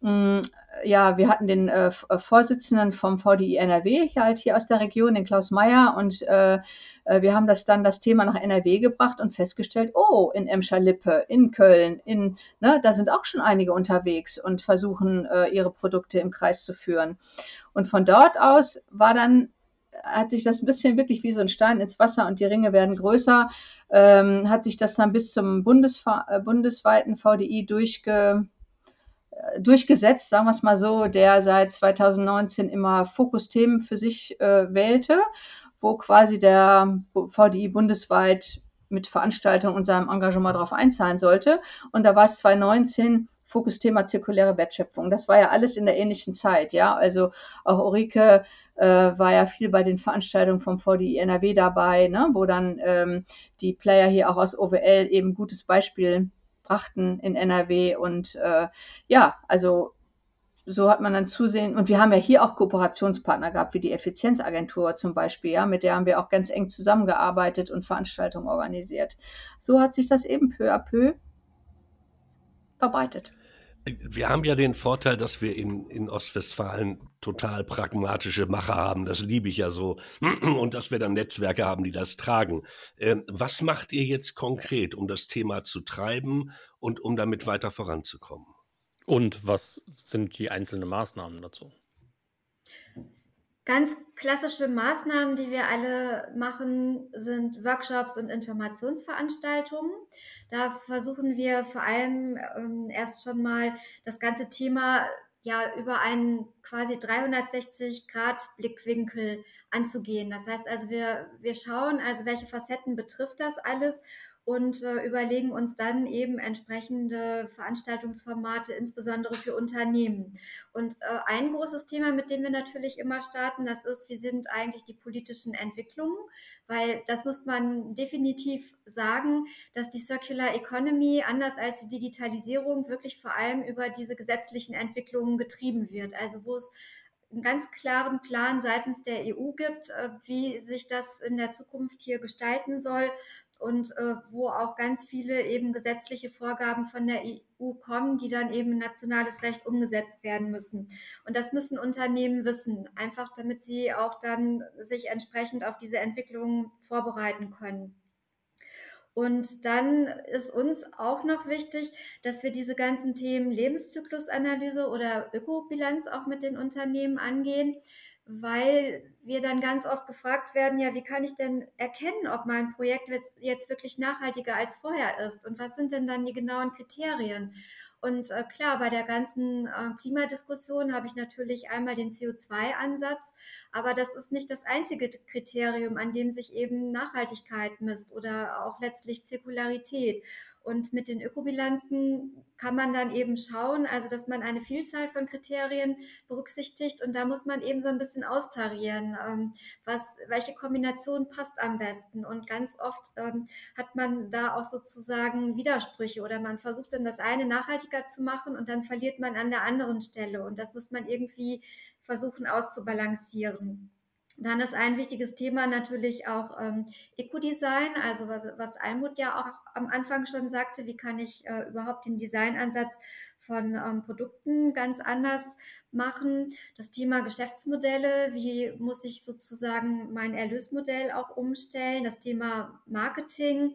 mh, hm, ja, wir hatten den äh, äh Vorsitzenden vom VDI NRW hier halt hier aus der Region, den Klaus Meyer, und äh, äh, wir haben das dann das Thema nach NRW gebracht und festgestellt, oh, in Emscher-Lippe, in Köln, in, ne, da sind auch schon einige unterwegs und versuchen, äh, ihre Produkte im Kreis zu führen. Und von dort aus war dann hat sich das ein bisschen wirklich wie so ein Stein ins Wasser und die Ringe werden größer, ähm, hat sich das dann bis zum Bundesfa äh, bundesweiten VDI durchge, durchgesetzt, sagen wir es mal so, der seit 2019 immer Fokusthemen für sich äh, wählte wo quasi der VDI bundesweit mit Veranstaltungen und seinem Engagement darauf einzahlen sollte. Und da war es 2019 Fokusthema zirkuläre Wertschöpfung. Das war ja alles in der ähnlichen Zeit, ja. Also auch Ulrike äh, war ja viel bei den Veranstaltungen vom VDI NRW dabei, ne? wo dann ähm, die Player hier auch aus OWL eben gutes Beispiel brachten in NRW. Und äh, ja, also so hat man dann zusehen, und wir haben ja hier auch Kooperationspartner gehabt, wie die Effizienzagentur zum Beispiel, ja, mit der haben wir auch ganz eng zusammengearbeitet und Veranstaltungen organisiert. So hat sich das eben peu à peu verbreitet. Wir haben ja den Vorteil, dass wir in, in Ostwestfalen total pragmatische Macher haben. Das liebe ich ja so. Und dass wir dann Netzwerke haben, die das tragen. Ähm, was macht ihr jetzt konkret, um das Thema zu treiben und um damit weiter voranzukommen? Und was sind die einzelnen Maßnahmen dazu? Ganz klassische Maßnahmen, die wir alle machen, sind Workshops und Informationsveranstaltungen. Da versuchen wir vor allem ähm, erst schon mal das ganze Thema ja über einen quasi 360 Grad Blickwinkel anzugehen. Das heißt also, wir, wir schauen also, welche Facetten betrifft das alles und äh, überlegen uns dann eben entsprechende Veranstaltungsformate, insbesondere für Unternehmen. Und äh, ein großes Thema, mit dem wir natürlich immer starten, das ist, wie sind eigentlich die politischen Entwicklungen? Weil das muss man definitiv sagen, dass die Circular Economy anders als die Digitalisierung wirklich vor allem über diese gesetzlichen Entwicklungen getrieben wird. Also wo es einen ganz klaren Plan seitens der EU gibt, äh, wie sich das in der Zukunft hier gestalten soll und äh, wo auch ganz viele eben gesetzliche Vorgaben von der EU kommen, die dann eben in nationales Recht umgesetzt werden müssen. Und das müssen Unternehmen wissen, einfach damit sie auch dann sich entsprechend auf diese Entwicklungen vorbereiten können. Und dann ist uns auch noch wichtig, dass wir diese ganzen Themen Lebenszyklusanalyse oder Ökobilanz auch mit den Unternehmen angehen. Weil wir dann ganz oft gefragt werden, ja, wie kann ich denn erkennen, ob mein Projekt jetzt, jetzt wirklich nachhaltiger als vorher ist und was sind denn dann die genauen Kriterien? Und äh, klar, bei der ganzen äh, Klimadiskussion habe ich natürlich einmal den CO2-Ansatz, aber das ist nicht das einzige Kriterium, an dem sich eben Nachhaltigkeit misst oder auch letztlich Zirkularität. Und mit den Ökobilanzen kann man dann eben schauen, also dass man eine Vielzahl von Kriterien berücksichtigt und da muss man eben so ein bisschen austarieren, ähm, was, welche Kombination passt am besten. Und ganz oft ähm, hat man da auch sozusagen Widersprüche oder man versucht dann das eine nachhaltiger zu machen und dann verliert man an der anderen Stelle und das muss man irgendwie versuchen auszubalancieren. Dann ist ein wichtiges Thema natürlich auch ähm, Eco-Design, also was, was Almut ja auch am Anfang schon sagte, wie kann ich äh, überhaupt den Designansatz von ähm, Produkten ganz anders machen. Das Thema Geschäftsmodelle, wie muss ich sozusagen mein Erlösmodell auch umstellen. Das Thema Marketing,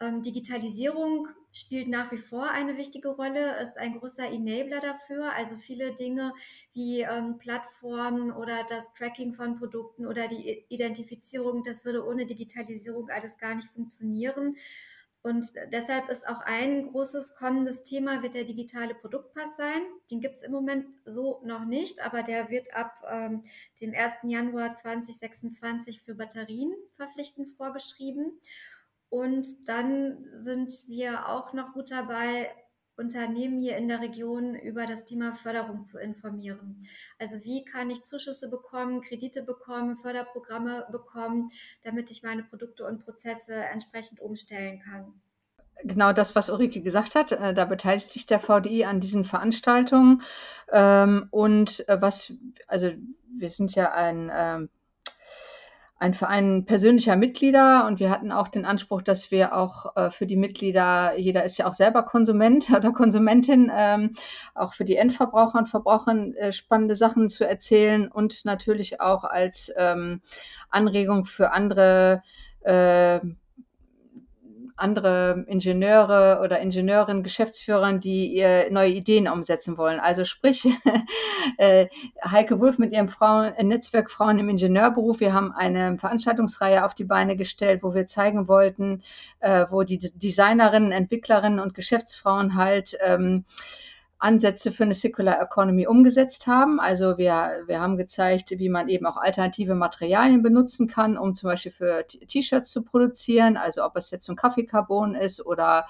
ähm, Digitalisierung spielt nach wie vor eine wichtige Rolle, ist ein großer Enabler dafür. Also viele Dinge wie ähm, Plattformen oder das Tracking von Produkten oder die Identifizierung, das würde ohne Digitalisierung alles gar nicht funktionieren. Und deshalb ist auch ein großes kommendes Thema wird der digitale Produktpass sein. Den gibt es im Moment so noch nicht, aber der wird ab ähm, dem 1. Januar 2026 für Batterien verpflichtend vorgeschrieben. Und dann sind wir auch noch gut dabei, Unternehmen hier in der Region über das Thema Förderung zu informieren. Also wie kann ich Zuschüsse bekommen, Kredite bekommen, Förderprogramme bekommen, damit ich meine Produkte und Prozesse entsprechend umstellen kann. Genau das, was Ulrike gesagt hat, äh, da beteiligt sich der VDI an diesen Veranstaltungen. Ähm, und äh, was, also wir sind ja ein ähm, ein Verein persönlicher Mitglieder und wir hatten auch den Anspruch, dass wir auch äh, für die Mitglieder, jeder ist ja auch selber Konsument oder Konsumentin, ähm, auch für die Endverbraucher und Verbrauchern äh, spannende Sachen zu erzählen und natürlich auch als ähm, Anregung für andere äh, andere Ingenieure oder Ingenieurinnen, Geschäftsführern, die ihr neue Ideen umsetzen wollen. Also sprich, äh, Heike Wulff mit ihrem Frauen, äh, Netzwerk Frauen im Ingenieurberuf. Wir haben eine Veranstaltungsreihe auf die Beine gestellt, wo wir zeigen wollten, äh, wo die Designerinnen, Entwicklerinnen und Geschäftsfrauen halt ähm, Ansätze für eine Circular Economy umgesetzt haben. Also wir, wir haben gezeigt, wie man eben auch alternative Materialien benutzen kann, um zum Beispiel für T-Shirts zu produzieren. Also ob es jetzt ein Kaffeekarbon ist oder,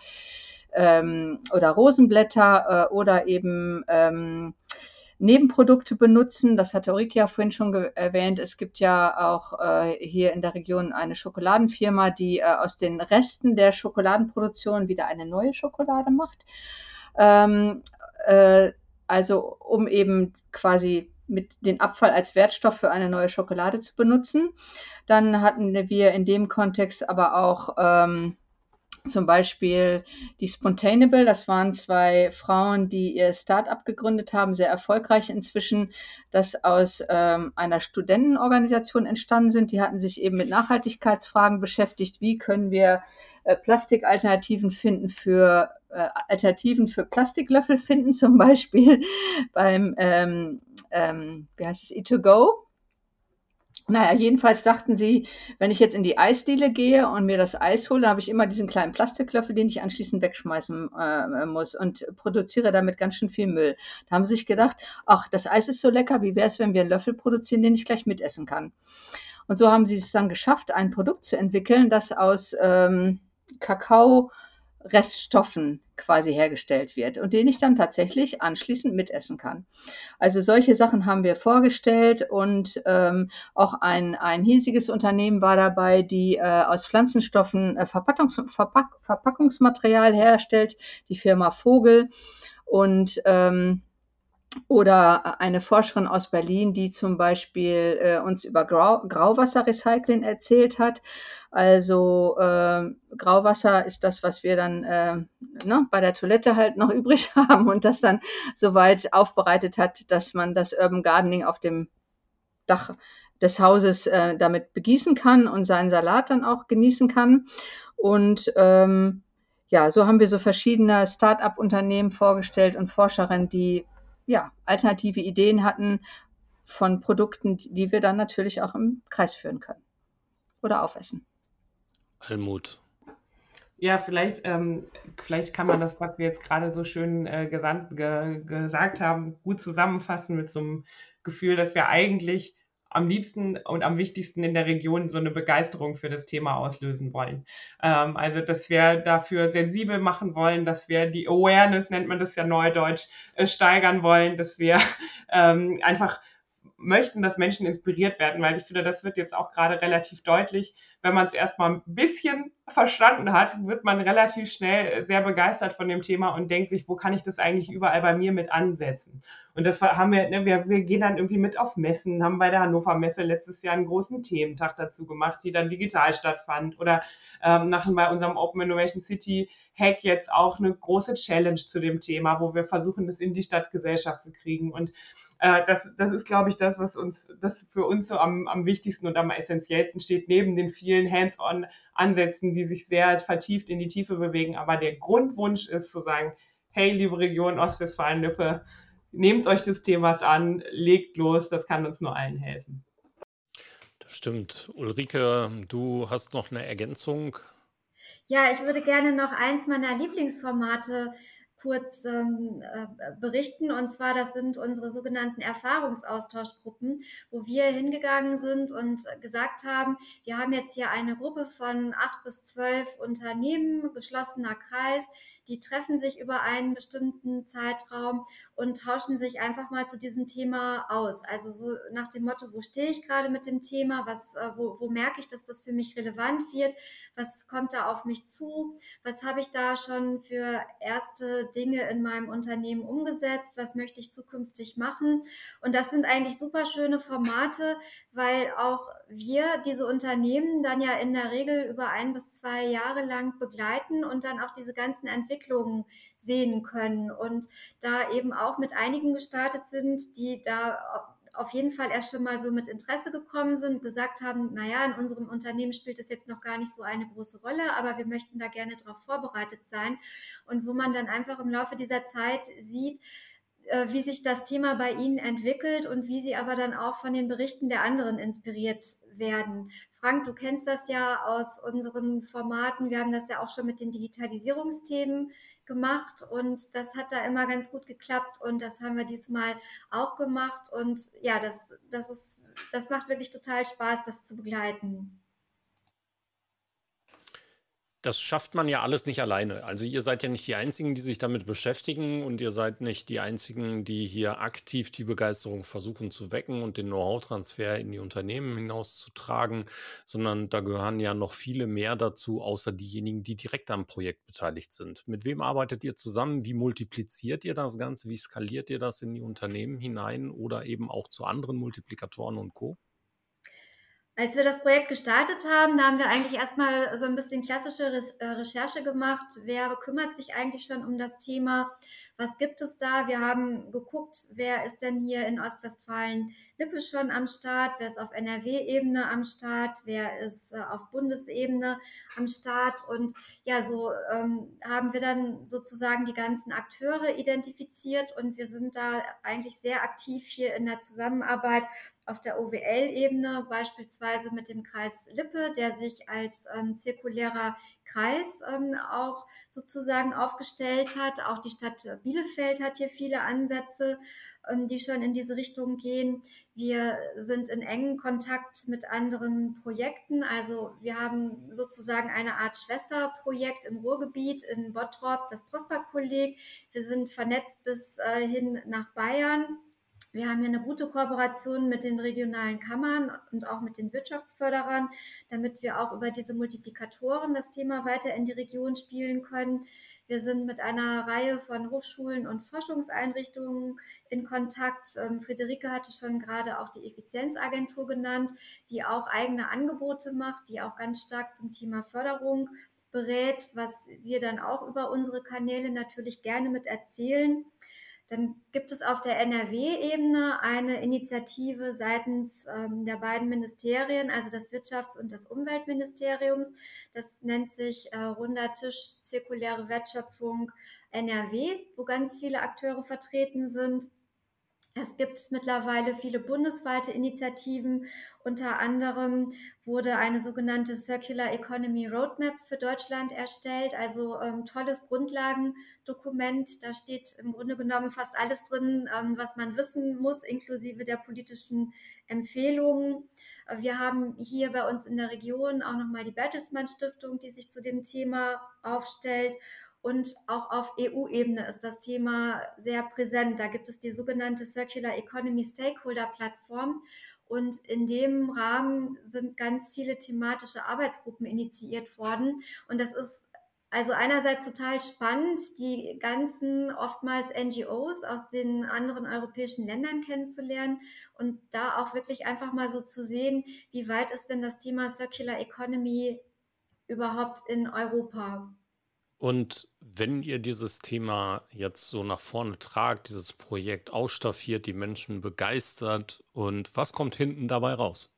ähm, oder Rosenblätter äh, oder eben ähm, Nebenprodukte benutzen. Das hatte Ulrike ja vorhin schon erwähnt. Es gibt ja auch äh, hier in der Region eine Schokoladenfirma, die äh, aus den Resten der Schokoladenproduktion wieder eine neue Schokolade macht. Ähm, äh, also um eben quasi mit den Abfall als Wertstoff für eine neue Schokolade zu benutzen. Dann hatten wir in dem Kontext aber auch ähm, zum Beispiel die Spontaneable, das waren zwei Frauen, die ihr Start-up gegründet haben, sehr erfolgreich inzwischen, das aus ähm, einer Studentenorganisation entstanden sind. Die hatten sich eben mit Nachhaltigkeitsfragen beschäftigt. Wie können wir äh, Plastikalternativen finden für äh, Alternativen für Plastiklöffel finden, zum Beispiel beim, ähm, ähm, wie heißt es, E2Go. Naja, jedenfalls dachten sie, wenn ich jetzt in die Eisdiele gehe und mir das Eis hole, habe ich immer diesen kleinen Plastiklöffel, den ich anschließend wegschmeißen äh, muss und produziere damit ganz schön viel Müll. Da haben sie sich gedacht, ach, das Eis ist so lecker, wie wäre es, wenn wir einen Löffel produzieren, den ich gleich mitessen kann. Und so haben sie es dann geschafft, ein Produkt zu entwickeln, das aus ähm, Kakao, Reststoffen quasi hergestellt wird und den ich dann tatsächlich anschließend mitessen kann. Also solche Sachen haben wir vorgestellt und ähm, auch ein, ein hiesiges Unternehmen war dabei, die äh, aus Pflanzenstoffen äh, Verpackungs Verpack Verpackungsmaterial herstellt, die Firma Vogel und ähm, oder eine Forscherin aus Berlin, die zum Beispiel äh, uns über Grau Grauwasserrecycling erzählt hat. Also äh, Grauwasser ist das, was wir dann äh, ne, bei der Toilette halt noch übrig haben und das dann soweit aufbereitet hat, dass man das Urban Gardening auf dem Dach des Hauses äh, damit begießen kann und seinen Salat dann auch genießen kann. Und ähm, ja, so haben wir so verschiedene Start-up-Unternehmen vorgestellt und Forscherinnen, die ja, alternative Ideen hatten, von Produkten, die wir dann natürlich auch im Kreis führen können oder aufessen. Almut. Ja, vielleicht, ähm, vielleicht kann man das, was wir jetzt gerade so schön äh, gesandt, ge, gesagt haben, gut zusammenfassen mit so einem Gefühl, dass wir eigentlich am liebsten und am wichtigsten in der Region so eine Begeisterung für das Thema auslösen wollen. Ähm, also, dass wir dafür sensibel machen wollen, dass wir die Awareness, nennt man das ja neudeutsch, äh, steigern wollen, dass wir ähm, einfach möchten, dass Menschen inspiriert werden, weil ich finde, das wird jetzt auch gerade relativ deutlich. Wenn man es erstmal ein bisschen verstanden hat, wird man relativ schnell sehr begeistert von dem Thema und denkt sich, wo kann ich das eigentlich überall bei mir mit ansetzen? Und das haben wir, ne, wir, wir gehen dann irgendwie mit auf Messen, haben bei der Hannover Messe letztes Jahr einen großen Thementag dazu gemacht, die dann digital stattfand. Oder ähm, nach bei unserem Open Innovation City Hack jetzt auch eine große Challenge zu dem Thema, wo wir versuchen, das in die Stadtgesellschaft zu kriegen. Und äh, das, das ist, glaube ich, das, was uns, das für uns so am, am wichtigsten und am essentiellsten steht, neben den vielen Hands-on-Ansätzen, die sich sehr vertieft in die Tiefe bewegen. Aber der Grundwunsch ist zu sagen, hey, liebe Region Ostwestfalen-Lippe, nehmt euch des Themas an, legt los, das kann uns nur allen helfen. Das stimmt. Ulrike, du hast noch eine Ergänzung. Ja, ich würde gerne noch eins meiner Lieblingsformate kurz ähm, äh, berichten. Und zwar, das sind unsere sogenannten Erfahrungsaustauschgruppen, wo wir hingegangen sind und gesagt haben, wir haben jetzt hier eine Gruppe von acht bis zwölf Unternehmen, geschlossener Kreis, die treffen sich über einen bestimmten Zeitraum und tauschen sich einfach mal zu diesem Thema aus. Also so nach dem Motto, wo stehe ich gerade mit dem Thema, was, äh, wo, wo merke ich, dass das für mich relevant wird, was kommt da auf mich zu, was habe ich da schon für erste Dinge in meinem Unternehmen umgesetzt, was möchte ich zukünftig machen. Und das sind eigentlich super schöne Formate, weil auch wir diese Unternehmen dann ja in der Regel über ein bis zwei Jahre lang begleiten und dann auch diese ganzen Entwicklungen sehen können und da eben auch mit einigen gestartet sind, die da auf jeden Fall erst schon mal so mit Interesse gekommen sind, gesagt haben, naja, in unserem Unternehmen spielt es jetzt noch gar nicht so eine große Rolle, aber wir möchten da gerne darauf vorbereitet sein. Und wo man dann einfach im Laufe dieser Zeit sieht, äh, wie sich das Thema bei Ihnen entwickelt und wie Sie aber dann auch von den Berichten der anderen inspiriert werden. Frank, du kennst das ja aus unseren Formaten. Wir haben das ja auch schon mit den Digitalisierungsthemen gemacht und das hat da immer ganz gut geklappt und das haben wir diesmal auch gemacht und ja, das, das ist, das macht wirklich total Spaß, das zu begleiten. Das schafft man ja alles nicht alleine. Also ihr seid ja nicht die Einzigen, die sich damit beschäftigen und ihr seid nicht die Einzigen, die hier aktiv die Begeisterung versuchen zu wecken und den Know-how-Transfer in die Unternehmen hinauszutragen, sondern da gehören ja noch viele mehr dazu, außer diejenigen, die direkt am Projekt beteiligt sind. Mit wem arbeitet ihr zusammen? Wie multipliziert ihr das Ganze? Wie skaliert ihr das in die Unternehmen hinein oder eben auch zu anderen Multiplikatoren und Co.? Als wir das Projekt gestartet haben, da haben wir eigentlich erstmal so ein bisschen klassische äh, Recherche gemacht. Wer kümmert sich eigentlich schon um das Thema? Was gibt es da? Wir haben geguckt, wer ist denn hier in Ostwestfalen-Lippe schon am Start? Wer ist auf NRW-Ebene am Start? Wer ist äh, auf Bundesebene am Start? Und ja, so ähm, haben wir dann sozusagen die ganzen Akteure identifiziert und wir sind da eigentlich sehr aktiv hier in der Zusammenarbeit auf der OWL-Ebene, beispielsweise mit dem Kreis Lippe, der sich als ähm, zirkulärer Kreis ähm, auch sozusagen aufgestellt hat. Auch die Stadt Bielefeld hat hier viele Ansätze, ähm, die schon in diese Richtung gehen. Wir sind in engem Kontakt mit anderen Projekten. Also wir haben sozusagen eine Art Schwesterprojekt im Ruhrgebiet in Bottrop, das Prosper-Kolleg. Wir sind vernetzt bis äh, hin nach Bayern wir haben hier eine gute Kooperation mit den regionalen Kammern und auch mit den Wirtschaftsförderern, damit wir auch über diese Multiplikatoren das Thema weiter in die Region spielen können. Wir sind mit einer Reihe von Hochschulen und Forschungseinrichtungen in Kontakt. Ähm, Friederike hatte schon gerade auch die Effizienzagentur genannt, die auch eigene Angebote macht, die auch ganz stark zum Thema Förderung berät, was wir dann auch über unsere Kanäle natürlich gerne mit erzählen. Dann gibt es auf der NRW-Ebene eine Initiative seitens ähm, der beiden Ministerien, also des Wirtschafts- und des Umweltministeriums. Das nennt sich äh, Runder Tisch Zirkuläre Wertschöpfung NRW, wo ganz viele Akteure vertreten sind. Es gibt mittlerweile viele bundesweite Initiativen. Unter anderem wurde eine sogenannte Circular Economy Roadmap für Deutschland erstellt, also ähm, tolles Grundlagendokument. Da steht im Grunde genommen fast alles drin, ähm, was man wissen muss, inklusive der politischen Empfehlungen. Wir haben hier bei uns in der Region auch nochmal die Bertelsmann Stiftung, die sich zu dem Thema aufstellt. Und auch auf EU-Ebene ist das Thema sehr präsent. Da gibt es die sogenannte Circular Economy Stakeholder Plattform. Und in dem Rahmen sind ganz viele thematische Arbeitsgruppen initiiert worden. Und das ist also einerseits total spannend, die ganzen oftmals NGOs aus den anderen europäischen Ländern kennenzulernen und da auch wirklich einfach mal so zu sehen, wie weit ist denn das Thema Circular Economy überhaupt in Europa? Und wenn ihr dieses Thema jetzt so nach vorne tragt, dieses Projekt ausstaffiert, die Menschen begeistert und was kommt hinten dabei raus?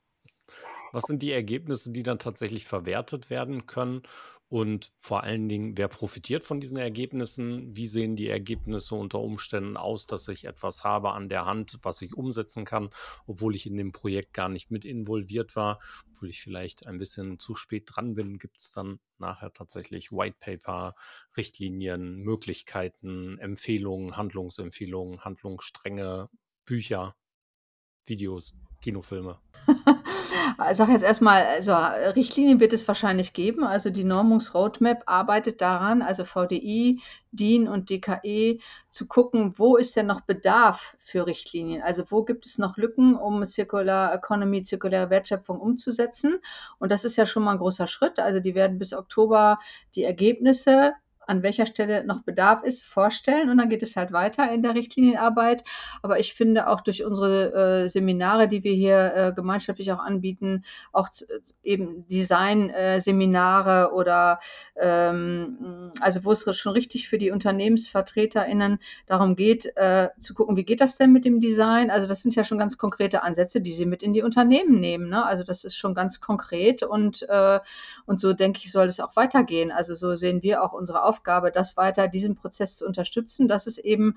Was sind die Ergebnisse, die dann tatsächlich verwertet werden können? Und vor allen Dingen, wer profitiert von diesen Ergebnissen? Wie sehen die Ergebnisse unter Umständen aus, dass ich etwas habe an der Hand, was ich umsetzen kann, obwohl ich in dem Projekt gar nicht mit involviert war, obwohl ich vielleicht ein bisschen zu spät dran bin, gibt es dann nachher tatsächlich White Paper, Richtlinien, Möglichkeiten, Empfehlungen, Handlungsempfehlungen, Handlungsstränge, Bücher, Videos, Kinofilme. Ich sage jetzt erstmal, also Richtlinien wird es wahrscheinlich geben. Also die Normungsroadmap arbeitet daran, also VDI, DIN und DKE, zu gucken, wo ist denn noch Bedarf für Richtlinien? Also wo gibt es noch Lücken, um Circular Economy, zirkuläre Wertschöpfung umzusetzen? Und das ist ja schon mal ein großer Schritt. Also die werden bis Oktober die Ergebnisse an welcher Stelle noch Bedarf ist, vorstellen und dann geht es halt weiter in der Richtlinienarbeit. Aber ich finde auch durch unsere äh, Seminare, die wir hier äh, gemeinschaftlich auch anbieten, auch zu, eben Design-Seminare äh, oder ähm, also wo es schon richtig für die UnternehmensvertreterInnen darum geht, äh, zu gucken, wie geht das denn mit dem Design? Also das sind ja schon ganz konkrete Ansätze, die sie mit in die Unternehmen nehmen. Ne? Also das ist schon ganz konkret und, äh, und so denke ich, soll es auch weitergehen. Also so sehen wir auch unsere Aufgaben Aufgabe, das weiter diesen Prozess zu unterstützen, dass es eben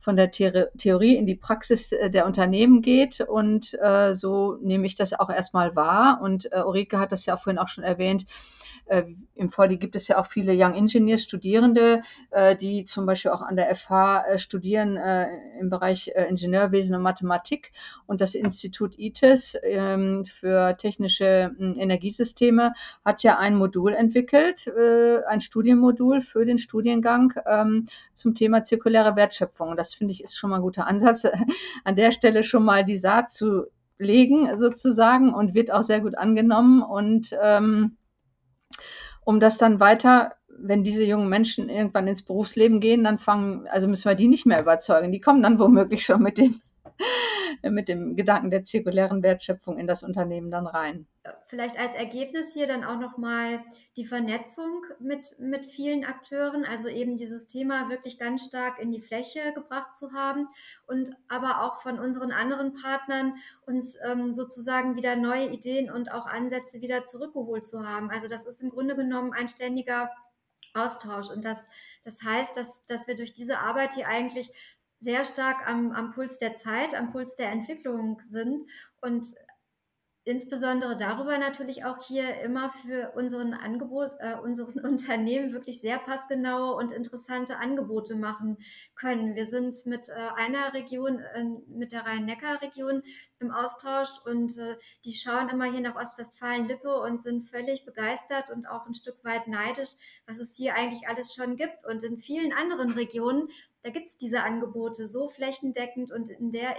von der Theorie in die Praxis äh, der Unternehmen geht. Und äh, so nehme ich das auch erstmal wahr. Und äh, Ulrike hat das ja vorhin auch schon erwähnt. Äh, Im VD gibt es ja auch viele Young Engineers, Studierende, äh, die zum Beispiel auch an der FH äh, studieren im Bereich Ingenieurwesen und Mathematik. Und das Institut ITES ähm, für technische hm, Energiesysteme hat ja ein Modul entwickelt, ein Studienmodul für den Studiengang ähm, zum Thema zirkuläre Wertschöpfung. Das finde ich ist schon mal ein guter Ansatz, an der Stelle schon mal die Saat zu legen sozusagen und wird auch sehr gut angenommen und ähm, um das dann weiter, wenn diese jungen Menschen irgendwann ins Berufsleben gehen, dann fangen, also müssen wir die nicht mehr überzeugen. Die kommen dann womöglich schon mit dem, mit dem Gedanken der zirkulären Wertschöpfung in das Unternehmen dann rein vielleicht als Ergebnis hier dann auch nochmal die Vernetzung mit, mit vielen Akteuren, also eben dieses Thema wirklich ganz stark in die Fläche gebracht zu haben und aber auch von unseren anderen Partnern uns ähm, sozusagen wieder neue Ideen und auch Ansätze wieder zurückgeholt zu haben. Also das ist im Grunde genommen ein ständiger Austausch und das, das heißt, dass, dass wir durch diese Arbeit hier eigentlich sehr stark am, am Puls der Zeit, am Puls der Entwicklung sind und insbesondere darüber natürlich auch hier immer für unseren Angebot, äh, unseren Unternehmen wirklich sehr passgenaue und interessante Angebote machen können. Wir sind mit äh, einer Region, äh, mit der Rhein-Neckar-Region im Austausch und äh, die schauen immer hier nach Ostwestfalen-Lippe und sind völlig begeistert und auch ein Stück weit neidisch, was es hier eigentlich alles schon gibt. Und in vielen anderen Regionen da gibt es diese Angebote so flächendeckend und in der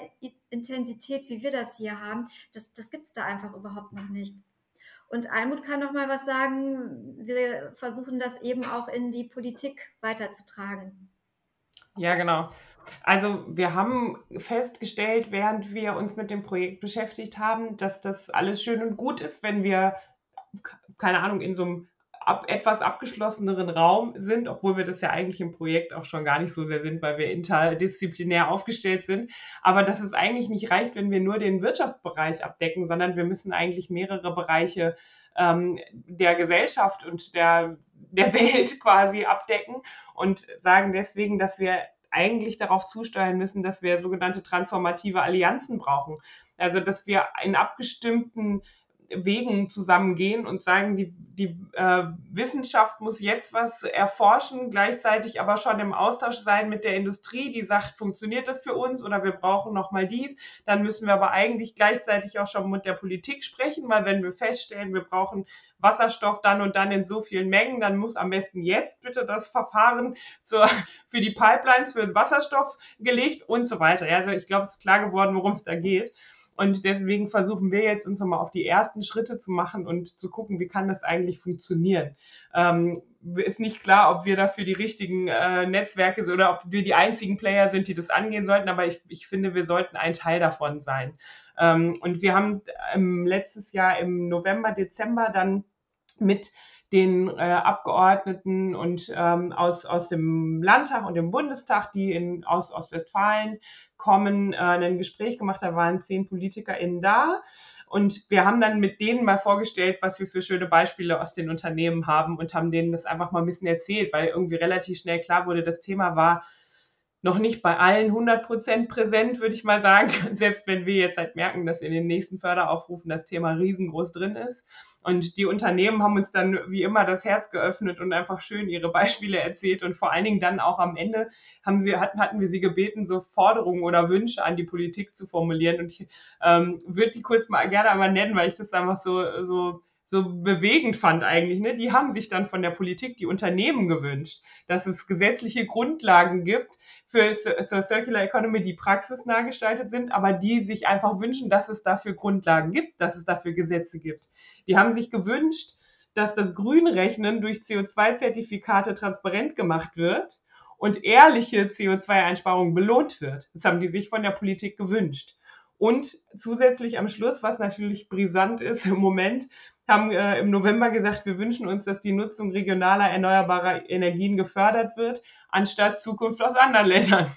Intensität, wie wir das hier haben, das, das gibt es da einfach überhaupt noch nicht. Und Almut kann noch mal was sagen. Wir versuchen das eben auch in die Politik weiterzutragen. Ja, genau. Also wir haben festgestellt, während wir uns mit dem Projekt beschäftigt haben, dass das alles schön und gut ist, wenn wir, keine Ahnung, in so einem ab, etwas abgeschlosseneren Raum sind, obwohl wir das ja eigentlich im Projekt auch schon gar nicht so sehr sind, weil wir interdisziplinär aufgestellt sind. Aber dass es eigentlich nicht reicht, wenn wir nur den Wirtschaftsbereich abdecken, sondern wir müssen eigentlich mehrere Bereiche ähm, der Gesellschaft und der, der Welt quasi abdecken und sagen deswegen, dass wir eigentlich darauf zusteuern müssen, dass wir sogenannte transformative Allianzen brauchen. Also dass wir in abgestimmten Wegen zusammengehen und sagen, die, die äh, Wissenschaft muss jetzt was erforschen, gleichzeitig aber schon im Austausch sein mit der Industrie, die sagt, funktioniert das für uns oder wir brauchen nochmal dies. Dann müssen wir aber eigentlich gleichzeitig auch schon mit der Politik sprechen, weil wenn wir feststellen, wir brauchen Wasserstoff dann und dann in so vielen Mengen, dann muss am besten jetzt bitte das Verfahren zur, für die Pipelines für den Wasserstoff gelegt und so weiter. Also ich glaube, es ist klar geworden, worum es da geht. Und deswegen versuchen wir jetzt uns nochmal auf die ersten Schritte zu machen und zu gucken, wie kann das eigentlich funktionieren. Ähm, ist nicht klar, ob wir dafür die richtigen äh, Netzwerke sind oder ob wir die einzigen Player sind, die das angehen sollten, aber ich, ich finde, wir sollten ein Teil davon sein. Ähm, und wir haben ähm, letztes Jahr im November, Dezember dann mit den äh, Abgeordneten und ähm, aus, aus dem Landtag und dem Bundestag, die in, aus Ostwestfalen kommen, äh, ein Gespräch gemacht. Da waren zehn PolitikerInnen da. Und wir haben dann mit denen mal vorgestellt, was wir für schöne Beispiele aus den Unternehmen haben und haben denen das einfach mal ein bisschen erzählt, weil irgendwie relativ schnell klar wurde, das Thema war noch nicht bei allen 100 Prozent präsent, würde ich mal sagen. Selbst wenn wir jetzt halt merken, dass in den nächsten Förderaufrufen das Thema riesengroß drin ist. Und die Unternehmen haben uns dann wie immer das Herz geöffnet und einfach schön ihre Beispiele erzählt. Und vor allen Dingen dann auch am Ende haben sie, hatten, hatten wir sie gebeten, so Forderungen oder Wünsche an die Politik zu formulieren. Und ich ähm, würde die kurz mal gerne einmal nennen, weil ich das einfach so, so so bewegend fand eigentlich. Ne? Die haben sich dann von der Politik die Unternehmen gewünscht, dass es gesetzliche Grundlagen gibt für zur Circular Economy, die praxisnah gestaltet sind, aber die sich einfach wünschen, dass es dafür Grundlagen gibt, dass es dafür Gesetze gibt. Die haben sich gewünscht, dass das Grünrechnen durch CO2-Zertifikate transparent gemacht wird und ehrliche CO2-Einsparung belohnt wird. Das haben die sich von der Politik gewünscht. Und zusätzlich am Schluss, was natürlich brisant ist im Moment, haben äh, im November gesagt, wir wünschen uns, dass die Nutzung regionaler erneuerbarer Energien gefördert wird, anstatt Zukunft aus anderen Ländern.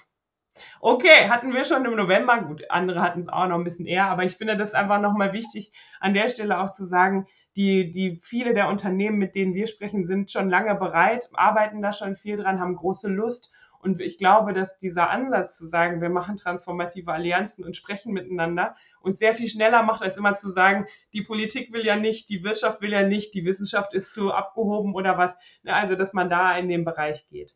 Okay, hatten wir schon im November, gut, andere hatten es auch noch ein bisschen eher, aber ich finde das einfach nochmal wichtig, an der Stelle auch zu sagen, die, die viele der Unternehmen, mit denen wir sprechen, sind schon lange bereit, arbeiten da schon viel dran, haben große Lust und ich glaube, dass dieser Ansatz zu sagen, wir machen transformative Allianzen und sprechen miteinander uns sehr viel schneller macht, als immer zu sagen, die Politik will ja nicht, die Wirtschaft will ja nicht, die Wissenschaft ist zu abgehoben oder was. Also, dass man da in den Bereich geht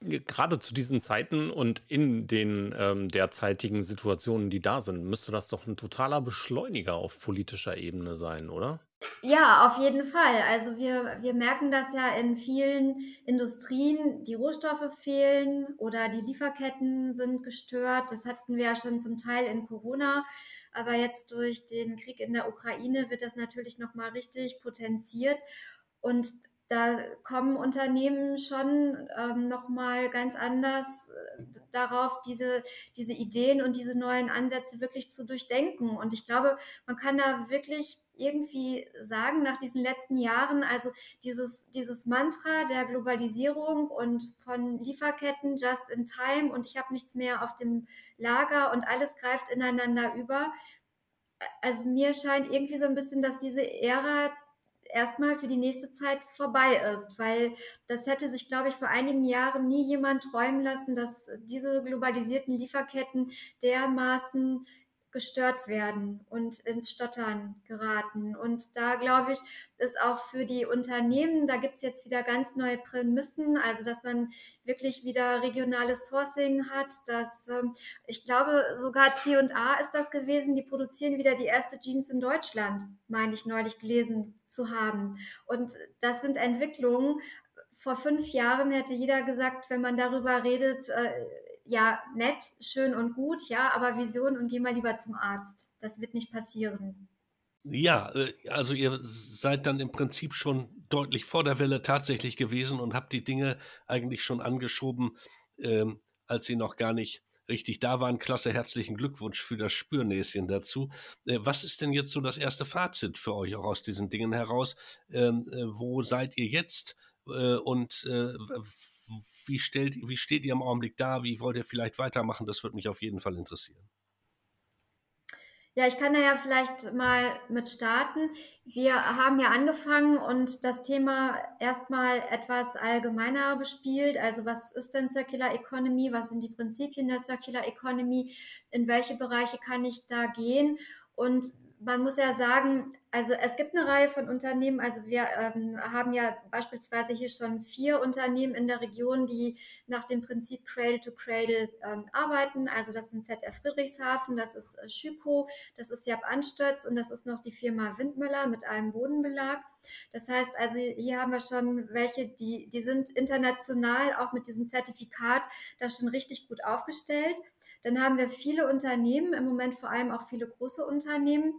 gerade zu diesen Zeiten und in den ähm, derzeitigen Situationen, die da sind, müsste das doch ein totaler Beschleuniger auf politischer Ebene sein, oder? Ja, auf jeden Fall. Also wir, wir merken das ja in vielen Industrien, die Rohstoffe fehlen oder die Lieferketten sind gestört. Das hatten wir ja schon zum Teil in Corona. Aber jetzt durch den Krieg in der Ukraine wird das natürlich nochmal richtig potenziert. Und da kommen Unternehmen schon ähm, nochmal ganz anders äh, darauf, diese, diese Ideen und diese neuen Ansätze wirklich zu durchdenken. Und ich glaube, man kann da wirklich irgendwie sagen, nach diesen letzten Jahren, also dieses, dieses Mantra der Globalisierung und von Lieferketten just in time und ich habe nichts mehr auf dem Lager und alles greift ineinander über. Also mir scheint irgendwie so ein bisschen, dass diese Ära erstmal für die nächste Zeit vorbei ist, weil das hätte sich, glaube ich, vor einigen Jahren nie jemand träumen lassen, dass diese globalisierten Lieferketten dermaßen gestört werden und ins Stottern geraten. Und da glaube ich, ist auch für die Unternehmen, da gibt es jetzt wieder ganz neue Prämissen, also dass man wirklich wieder regionales Sourcing hat, dass ähm, ich glaube, sogar C&A ist das gewesen, die produzieren wieder die erste Jeans in Deutschland, meine ich neulich gelesen zu haben. Und das sind Entwicklungen, vor fünf Jahren hätte jeder gesagt, wenn man darüber redet, äh, ja, nett, schön und gut, ja, aber Vision und geh mal lieber zum Arzt. Das wird nicht passieren. Ja, äh, also ihr seid dann im Prinzip schon deutlich vor der Welle tatsächlich gewesen und habt die Dinge eigentlich schon angeschoben, ähm, als sie noch gar nicht richtig da waren. Klasse, herzlichen Glückwunsch für das Spürnäschen dazu. Äh, was ist denn jetzt so das erste Fazit für euch auch aus diesen Dingen heraus? Ähm, äh, wo seid ihr jetzt? Äh, und äh, wie, stellt, wie steht ihr im Augenblick da? Wie wollt ihr vielleicht weitermachen? Das würde mich auf jeden Fall interessieren. Ja, ich kann da ja vielleicht mal mit starten. Wir haben ja angefangen und das Thema erstmal etwas allgemeiner bespielt. Also was ist denn Circular Economy? Was sind die Prinzipien der Circular Economy? In welche Bereiche kann ich da gehen? Und man muss ja sagen, also es gibt eine Reihe von Unternehmen. Also wir ähm, haben ja beispielsweise hier schon vier Unternehmen in der Region, die nach dem Prinzip Cradle to Cradle ähm, arbeiten. Also das sind ZF Friedrichshafen, das ist äh, Schüko, das ist Jab Anstürz und das ist noch die Firma Windmüller mit einem Bodenbelag. Das heißt also, hier haben wir schon welche, die, die sind international auch mit diesem Zertifikat da schon richtig gut aufgestellt. Dann haben wir viele Unternehmen, im Moment vor allem auch viele große Unternehmen,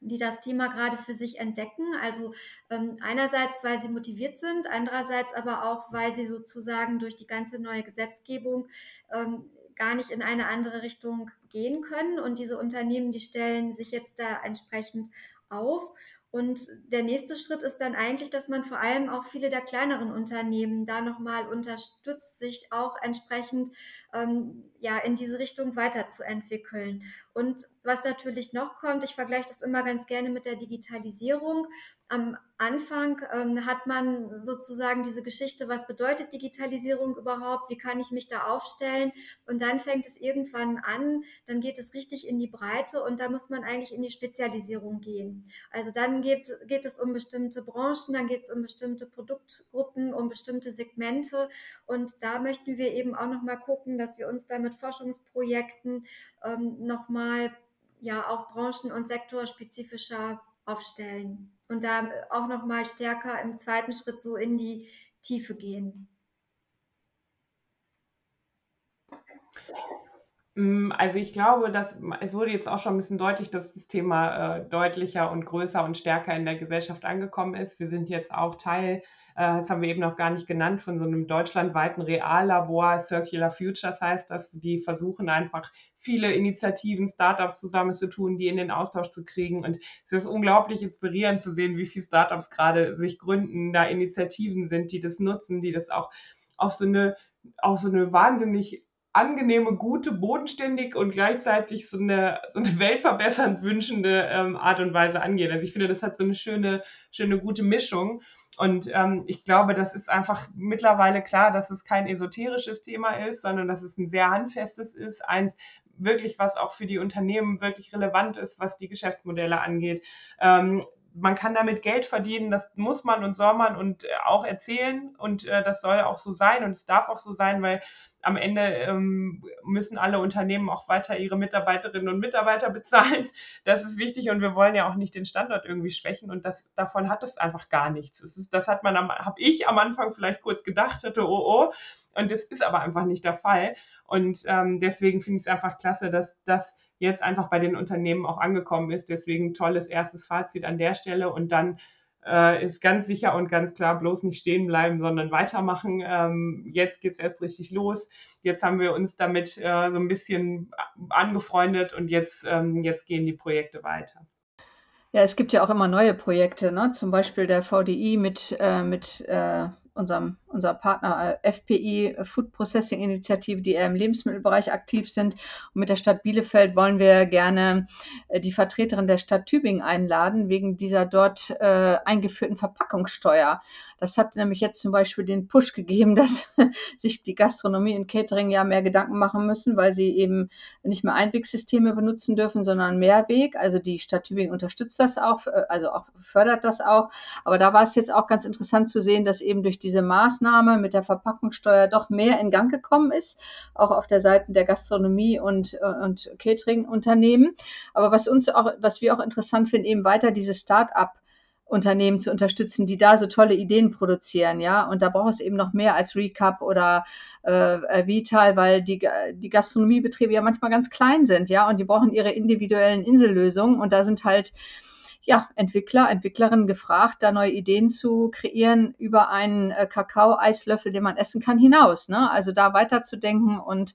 die das Thema gerade für sich entdecken. Also ähm, einerseits, weil sie motiviert sind, andererseits aber auch, weil sie sozusagen durch die ganze neue Gesetzgebung ähm, gar nicht in eine andere Richtung gehen können. Und diese Unternehmen, die stellen sich jetzt da entsprechend auf. Und der nächste Schritt ist dann eigentlich, dass man vor allem auch viele der kleineren Unternehmen da nochmal unterstützt, sich auch entsprechend ähm, ja in diese Richtung weiterzuentwickeln. Und was natürlich noch kommt, ich vergleiche das immer ganz gerne mit der Digitalisierung. Am Anfang ähm, hat man sozusagen diese Geschichte, was bedeutet Digitalisierung überhaupt, wie kann ich mich da aufstellen und dann fängt es irgendwann an, dann geht es richtig in die Breite und da muss man eigentlich in die Spezialisierung gehen. Also dann geht, geht es um bestimmte Branchen, dann geht es um bestimmte Produktgruppen, um bestimmte Segmente und da möchten wir eben auch nochmal gucken, dass wir uns da mit Forschungsprojekten ähm, nochmal ja auch branchen- und sektorspezifischer aufstellen und da auch noch mal stärker im zweiten Schritt so in die Tiefe gehen. Mm, also ich glaube, dass es wurde jetzt auch schon ein bisschen deutlich, dass das Thema äh, deutlicher und größer und stärker in der Gesellschaft angekommen ist. Wir sind jetzt auch Teil, das haben wir eben noch gar nicht genannt, von so einem deutschlandweiten Reallabor, Circular Futures heißt das, die versuchen einfach viele Initiativen, Startups zusammenzutun, die in den Austausch zu kriegen. Und es ist unglaublich inspirierend zu sehen, wie viele Startups gerade sich gründen, da Initiativen sind, die das nutzen, die das auch auf so eine auf so eine wahnsinnig angenehme, gute, bodenständig und gleichzeitig so eine, so eine weltverbessernd wünschende ähm, Art und Weise angehen. Also ich finde, das hat so eine schöne, schöne, gute Mischung. Und ähm, ich glaube, das ist einfach mittlerweile klar, dass es kein esoterisches Thema ist, sondern dass es ein sehr handfestes ist, eins wirklich, was auch für die Unternehmen wirklich relevant ist, was die Geschäftsmodelle angeht. Ähm, man kann damit Geld verdienen, das muss man und soll man und äh, auch erzählen und äh, das soll auch so sein und es darf auch so sein, weil am Ende ähm, müssen alle Unternehmen auch weiter ihre Mitarbeiterinnen und Mitarbeiter bezahlen. Das ist wichtig und wir wollen ja auch nicht den Standort irgendwie schwächen und das, davon hat es einfach gar nichts. Ist, das hat man, habe ich am Anfang vielleicht kurz gedacht, hatte, oh oh, und das ist aber einfach nicht der Fall und ähm, deswegen finde ich es einfach klasse, dass das jetzt einfach bei den Unternehmen auch angekommen ist. Deswegen tolles erstes Fazit an der Stelle und dann äh, ist ganz sicher und ganz klar bloß nicht stehen bleiben, sondern weitermachen. Ähm, jetzt geht es erst richtig los. Jetzt haben wir uns damit äh, so ein bisschen angefreundet und jetzt, ähm, jetzt gehen die Projekte weiter. Ja, es gibt ja auch immer neue Projekte, ne? zum Beispiel der VDI mit, äh, mit äh, unserem, unser Partner äh, FPI, äh, Food Processing Initiative, die eher im Lebensmittelbereich aktiv sind. Und mit der Stadt Bielefeld wollen wir gerne äh, die Vertreterin der Stadt Tübingen einladen, wegen dieser dort äh, eingeführten Verpackungssteuer. Das hat nämlich jetzt zum Beispiel den Push gegeben, dass sich die Gastronomie und Catering ja mehr Gedanken machen müssen, weil sie eben nicht mehr Einwegsysteme benutzen dürfen, sondern Mehrweg. Also die Stadt Tübingen unterstützt das auch, also auch fördert das auch. Aber da war es jetzt auch ganz interessant zu sehen, dass eben durch die diese Maßnahme mit der Verpackungssteuer doch mehr in Gang gekommen ist, auch auf der Seite der Gastronomie und, äh, und Catering-Unternehmen. Aber was uns auch, was wir auch interessant finden, eben weiter diese Start-up Unternehmen zu unterstützen, die da so tolle Ideen produzieren, ja. Und da braucht es eben noch mehr als Recap oder äh, Vital, weil die, die Gastronomiebetriebe ja manchmal ganz klein sind, ja, und die brauchen ihre individuellen Insellösungen. Und da sind halt ja, Entwickler, Entwicklerinnen gefragt, da neue Ideen zu kreieren über einen äh, Kakao-Eislöffel, den man essen kann, hinaus. Ne? Also da weiterzudenken und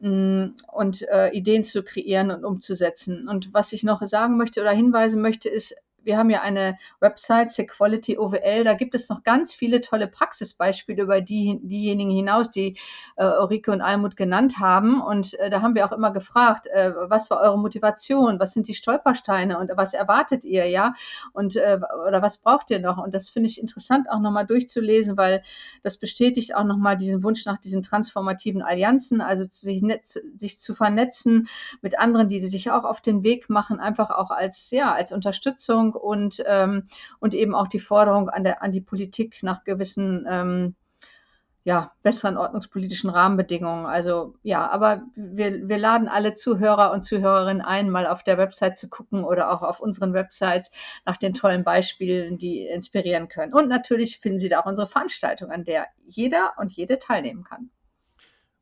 mm, und äh, Ideen zu kreieren und umzusetzen. Und was ich noch sagen möchte oder hinweisen möchte, ist, wir haben ja eine Website, Sequality OWL, da gibt es noch ganz viele tolle Praxisbeispiele über die, diejenigen hinaus, die äh, Ulrike und Almut genannt haben. Und äh, da haben wir auch immer gefragt, äh, was war eure Motivation, was sind die Stolpersteine und was erwartet ihr, ja? Und äh, oder was braucht ihr noch? Und das finde ich interessant auch nochmal durchzulesen, weil das bestätigt auch nochmal diesen Wunsch nach diesen transformativen Allianzen, also sich, sich zu vernetzen mit anderen, die sich auch auf den Weg machen, einfach auch als, ja, als Unterstützung und, ähm, und eben auch die Forderung an, der, an die Politik nach gewissen ähm, ja, besseren ordnungspolitischen Rahmenbedingungen. Also ja, aber wir, wir laden alle Zuhörer und Zuhörerinnen ein, mal auf der Website zu gucken oder auch auf unseren Websites nach den tollen Beispielen, die inspirieren können. Und natürlich finden Sie da auch unsere Veranstaltung, an der jeder und jede teilnehmen kann.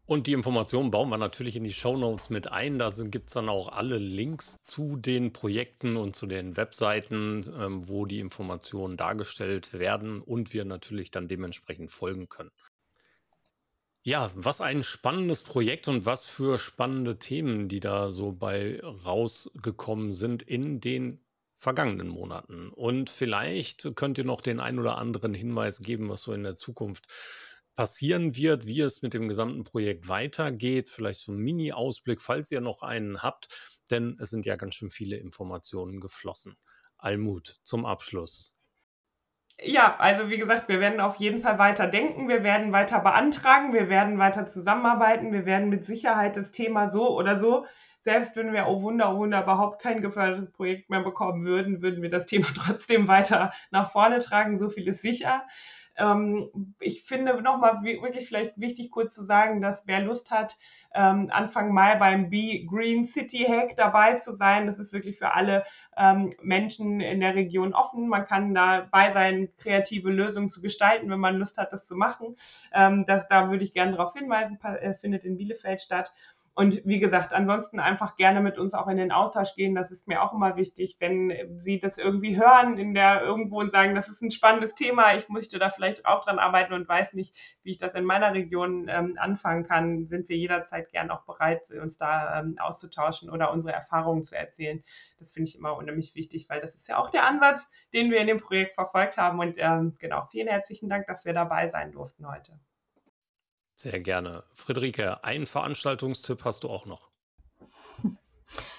Und die Informationen bauen wir natürlich in die Show Notes mit ein. Da gibt es dann auch alle Links zu den Projekten und zu den Webseiten, ähm, wo die Informationen dargestellt werden und wir natürlich dann dementsprechend folgen können. Ja, was ein spannendes Projekt und was für spannende Themen, die da so bei rausgekommen sind in den vergangenen Monaten. Und vielleicht könnt ihr noch den ein oder anderen Hinweis geben, was so in der Zukunft passieren wird, wie es mit dem gesamten Projekt weitergeht. Vielleicht so ein Mini-Ausblick, falls ihr noch einen habt, denn es sind ja ganz schön viele Informationen geflossen. Almut, zum Abschluss. Ja, also wie gesagt, wir werden auf jeden Fall weiter denken, wir werden weiter beantragen, wir werden weiter zusammenarbeiten, wir werden mit Sicherheit das Thema so oder so, selbst wenn wir, oh Wunder, oh Wunder, überhaupt kein gefördertes Projekt mehr bekommen würden, würden wir das Thema trotzdem weiter nach vorne tragen, so viel ist sicher. Ähm, ich finde nochmal wirklich vielleicht wichtig kurz zu sagen, dass wer Lust hat, ähm, Anfang Mai beim Be Green City Hack dabei zu sein. Das ist wirklich für alle ähm, Menschen in der Region offen. Man kann dabei sein, kreative Lösungen zu gestalten, wenn man Lust hat, das zu machen. Ähm, das, da würde ich gerne darauf hinweisen, äh, findet in Bielefeld statt. Und wie gesagt, ansonsten einfach gerne mit uns auch in den Austausch gehen. Das ist mir auch immer wichtig, wenn Sie das irgendwie hören in der irgendwo und sagen, das ist ein spannendes Thema, ich möchte da vielleicht auch dran arbeiten und weiß nicht, wie ich das in meiner Region ähm, anfangen kann, sind wir jederzeit gern auch bereit, uns da ähm, auszutauschen oder unsere Erfahrungen zu erzählen. Das finde ich immer unheimlich wichtig, weil das ist ja auch der Ansatz, den wir in dem Projekt verfolgt haben. Und ähm, genau, vielen herzlichen Dank, dass wir dabei sein durften heute. Sehr gerne. Friederike, einen Veranstaltungstipp hast du auch noch.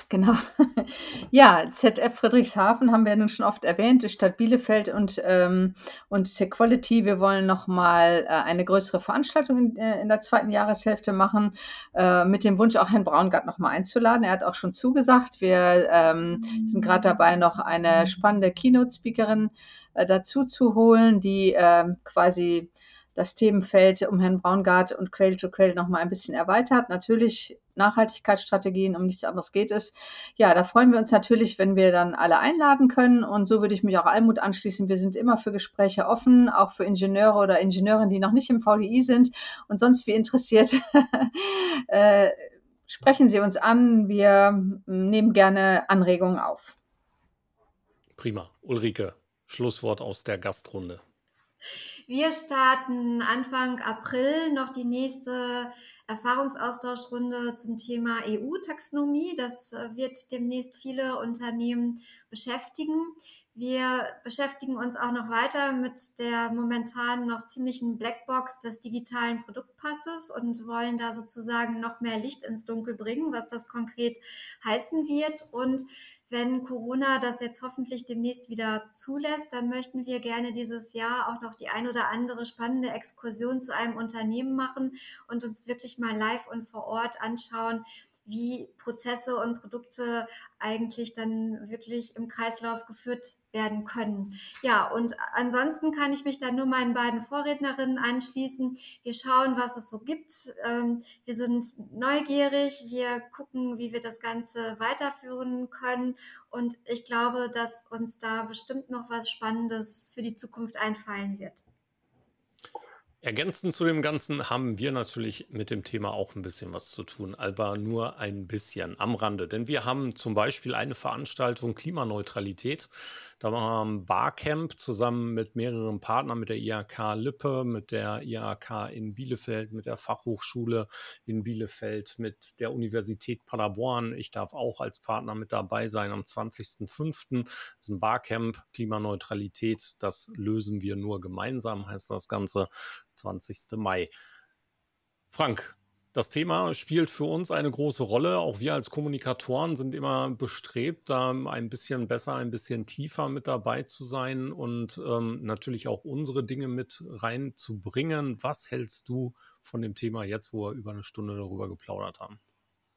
Genau. Ja, ZF Friedrichshafen haben wir nun schon oft erwähnt, die Stadt Bielefeld und, ähm, und Sequality. Wir wollen nochmal äh, eine größere Veranstaltung in, äh, in der zweiten Jahreshälfte machen, äh, mit dem Wunsch, auch Herrn Braungart nochmal einzuladen. Er hat auch schon zugesagt. Wir ähm, sind gerade dabei, noch eine spannende Keynote-Speakerin äh, dazu zu holen, die ähm, quasi das Themenfeld um Herrn Braungart und Cradle to Cradle noch mal ein bisschen erweitert. Natürlich Nachhaltigkeitsstrategien, um nichts anderes geht es. Ja, da freuen wir uns natürlich, wenn wir dann alle einladen können. Und so würde ich mich auch Almut anschließen. Wir sind immer für Gespräche offen, auch für Ingenieure oder Ingenieurinnen, die noch nicht im VDI sind und sonst wie interessiert. äh, sprechen Sie uns an. Wir nehmen gerne Anregungen auf. Prima. Ulrike, Schlusswort aus der Gastrunde. Wir starten Anfang April noch die nächste Erfahrungsaustauschrunde zum Thema EU-Taxonomie. Das äh, wird demnächst viele Unternehmen beschäftigen. Wir beschäftigen uns auch noch weiter mit der momentan noch ziemlichen Blackbox des digitalen Produktpasses und wollen da sozusagen noch mehr Licht ins Dunkel bringen, was das konkret heißen wird. Und wenn Corona das jetzt hoffentlich demnächst wieder zulässt, dann möchten wir gerne dieses Jahr auch noch die ein oder andere spannende Exkursion zu einem Unternehmen machen und uns wirklich mal live und vor Ort anschauen, wie Prozesse und Produkte eigentlich dann wirklich im Kreislauf geführt werden können. Ja, und ansonsten kann ich mich dann nur meinen beiden Vorrednerinnen anschließen. Wir schauen, was es so gibt. Ähm, wir sind neugierig. Wir gucken, wie wir das Ganze weiterführen können. Und ich glaube, dass uns da bestimmt noch was Spannendes für die Zukunft einfallen wird. Ergänzend zu dem Ganzen haben wir natürlich mit dem Thema auch ein bisschen was zu tun, aber nur ein bisschen am Rande. Denn wir haben zum Beispiel eine Veranstaltung Klimaneutralität. Da wir ein Barcamp zusammen mit mehreren Partnern, mit der IHK Lippe, mit der IHK in Bielefeld, mit der Fachhochschule in Bielefeld, mit der Universität Paderborn. Ich darf auch als Partner mit dabei sein am 20.05. Das ist ein Barcamp, Klimaneutralität. Das lösen wir nur gemeinsam, heißt das Ganze, 20. Mai. Frank, das Thema spielt für uns eine große Rolle. Auch wir als Kommunikatoren sind immer bestrebt, da ein bisschen besser, ein bisschen tiefer mit dabei zu sein und ähm, natürlich auch unsere Dinge mit reinzubringen. Was hältst du von dem Thema jetzt, wo wir über eine Stunde darüber geplaudert haben?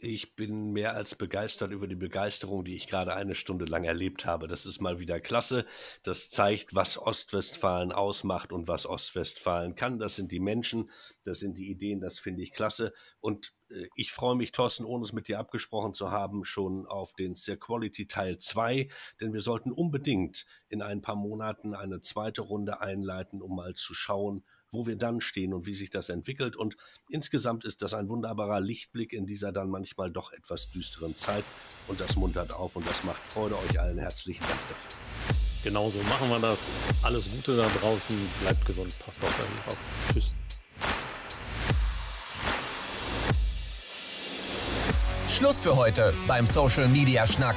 Ich bin mehr als begeistert über die Begeisterung, die ich gerade eine Stunde lang erlebt habe. Das ist mal wieder klasse. Das zeigt, was Ostwestfalen ausmacht und was Ostwestfalen kann. Das sind die Menschen, das sind die Ideen, das finde ich klasse. Und äh, ich freue mich, Thorsten, ohne es mit dir abgesprochen zu haben, schon auf den Quality Teil 2, denn wir sollten unbedingt in ein paar Monaten eine zweite Runde einleiten, um mal zu schauen, wo wir dann stehen und wie sich das entwickelt. Und insgesamt ist das ein wunderbarer Lichtblick in dieser dann manchmal doch etwas düsteren Zeit. Und das muntert auf und das macht Freude. Euch allen herzlichen Dank dafür. Genauso machen wir das. Alles Gute da draußen. Bleibt gesund. Passt auf euch drauf. Tschüss. Schluss für heute beim Social Media Schnack.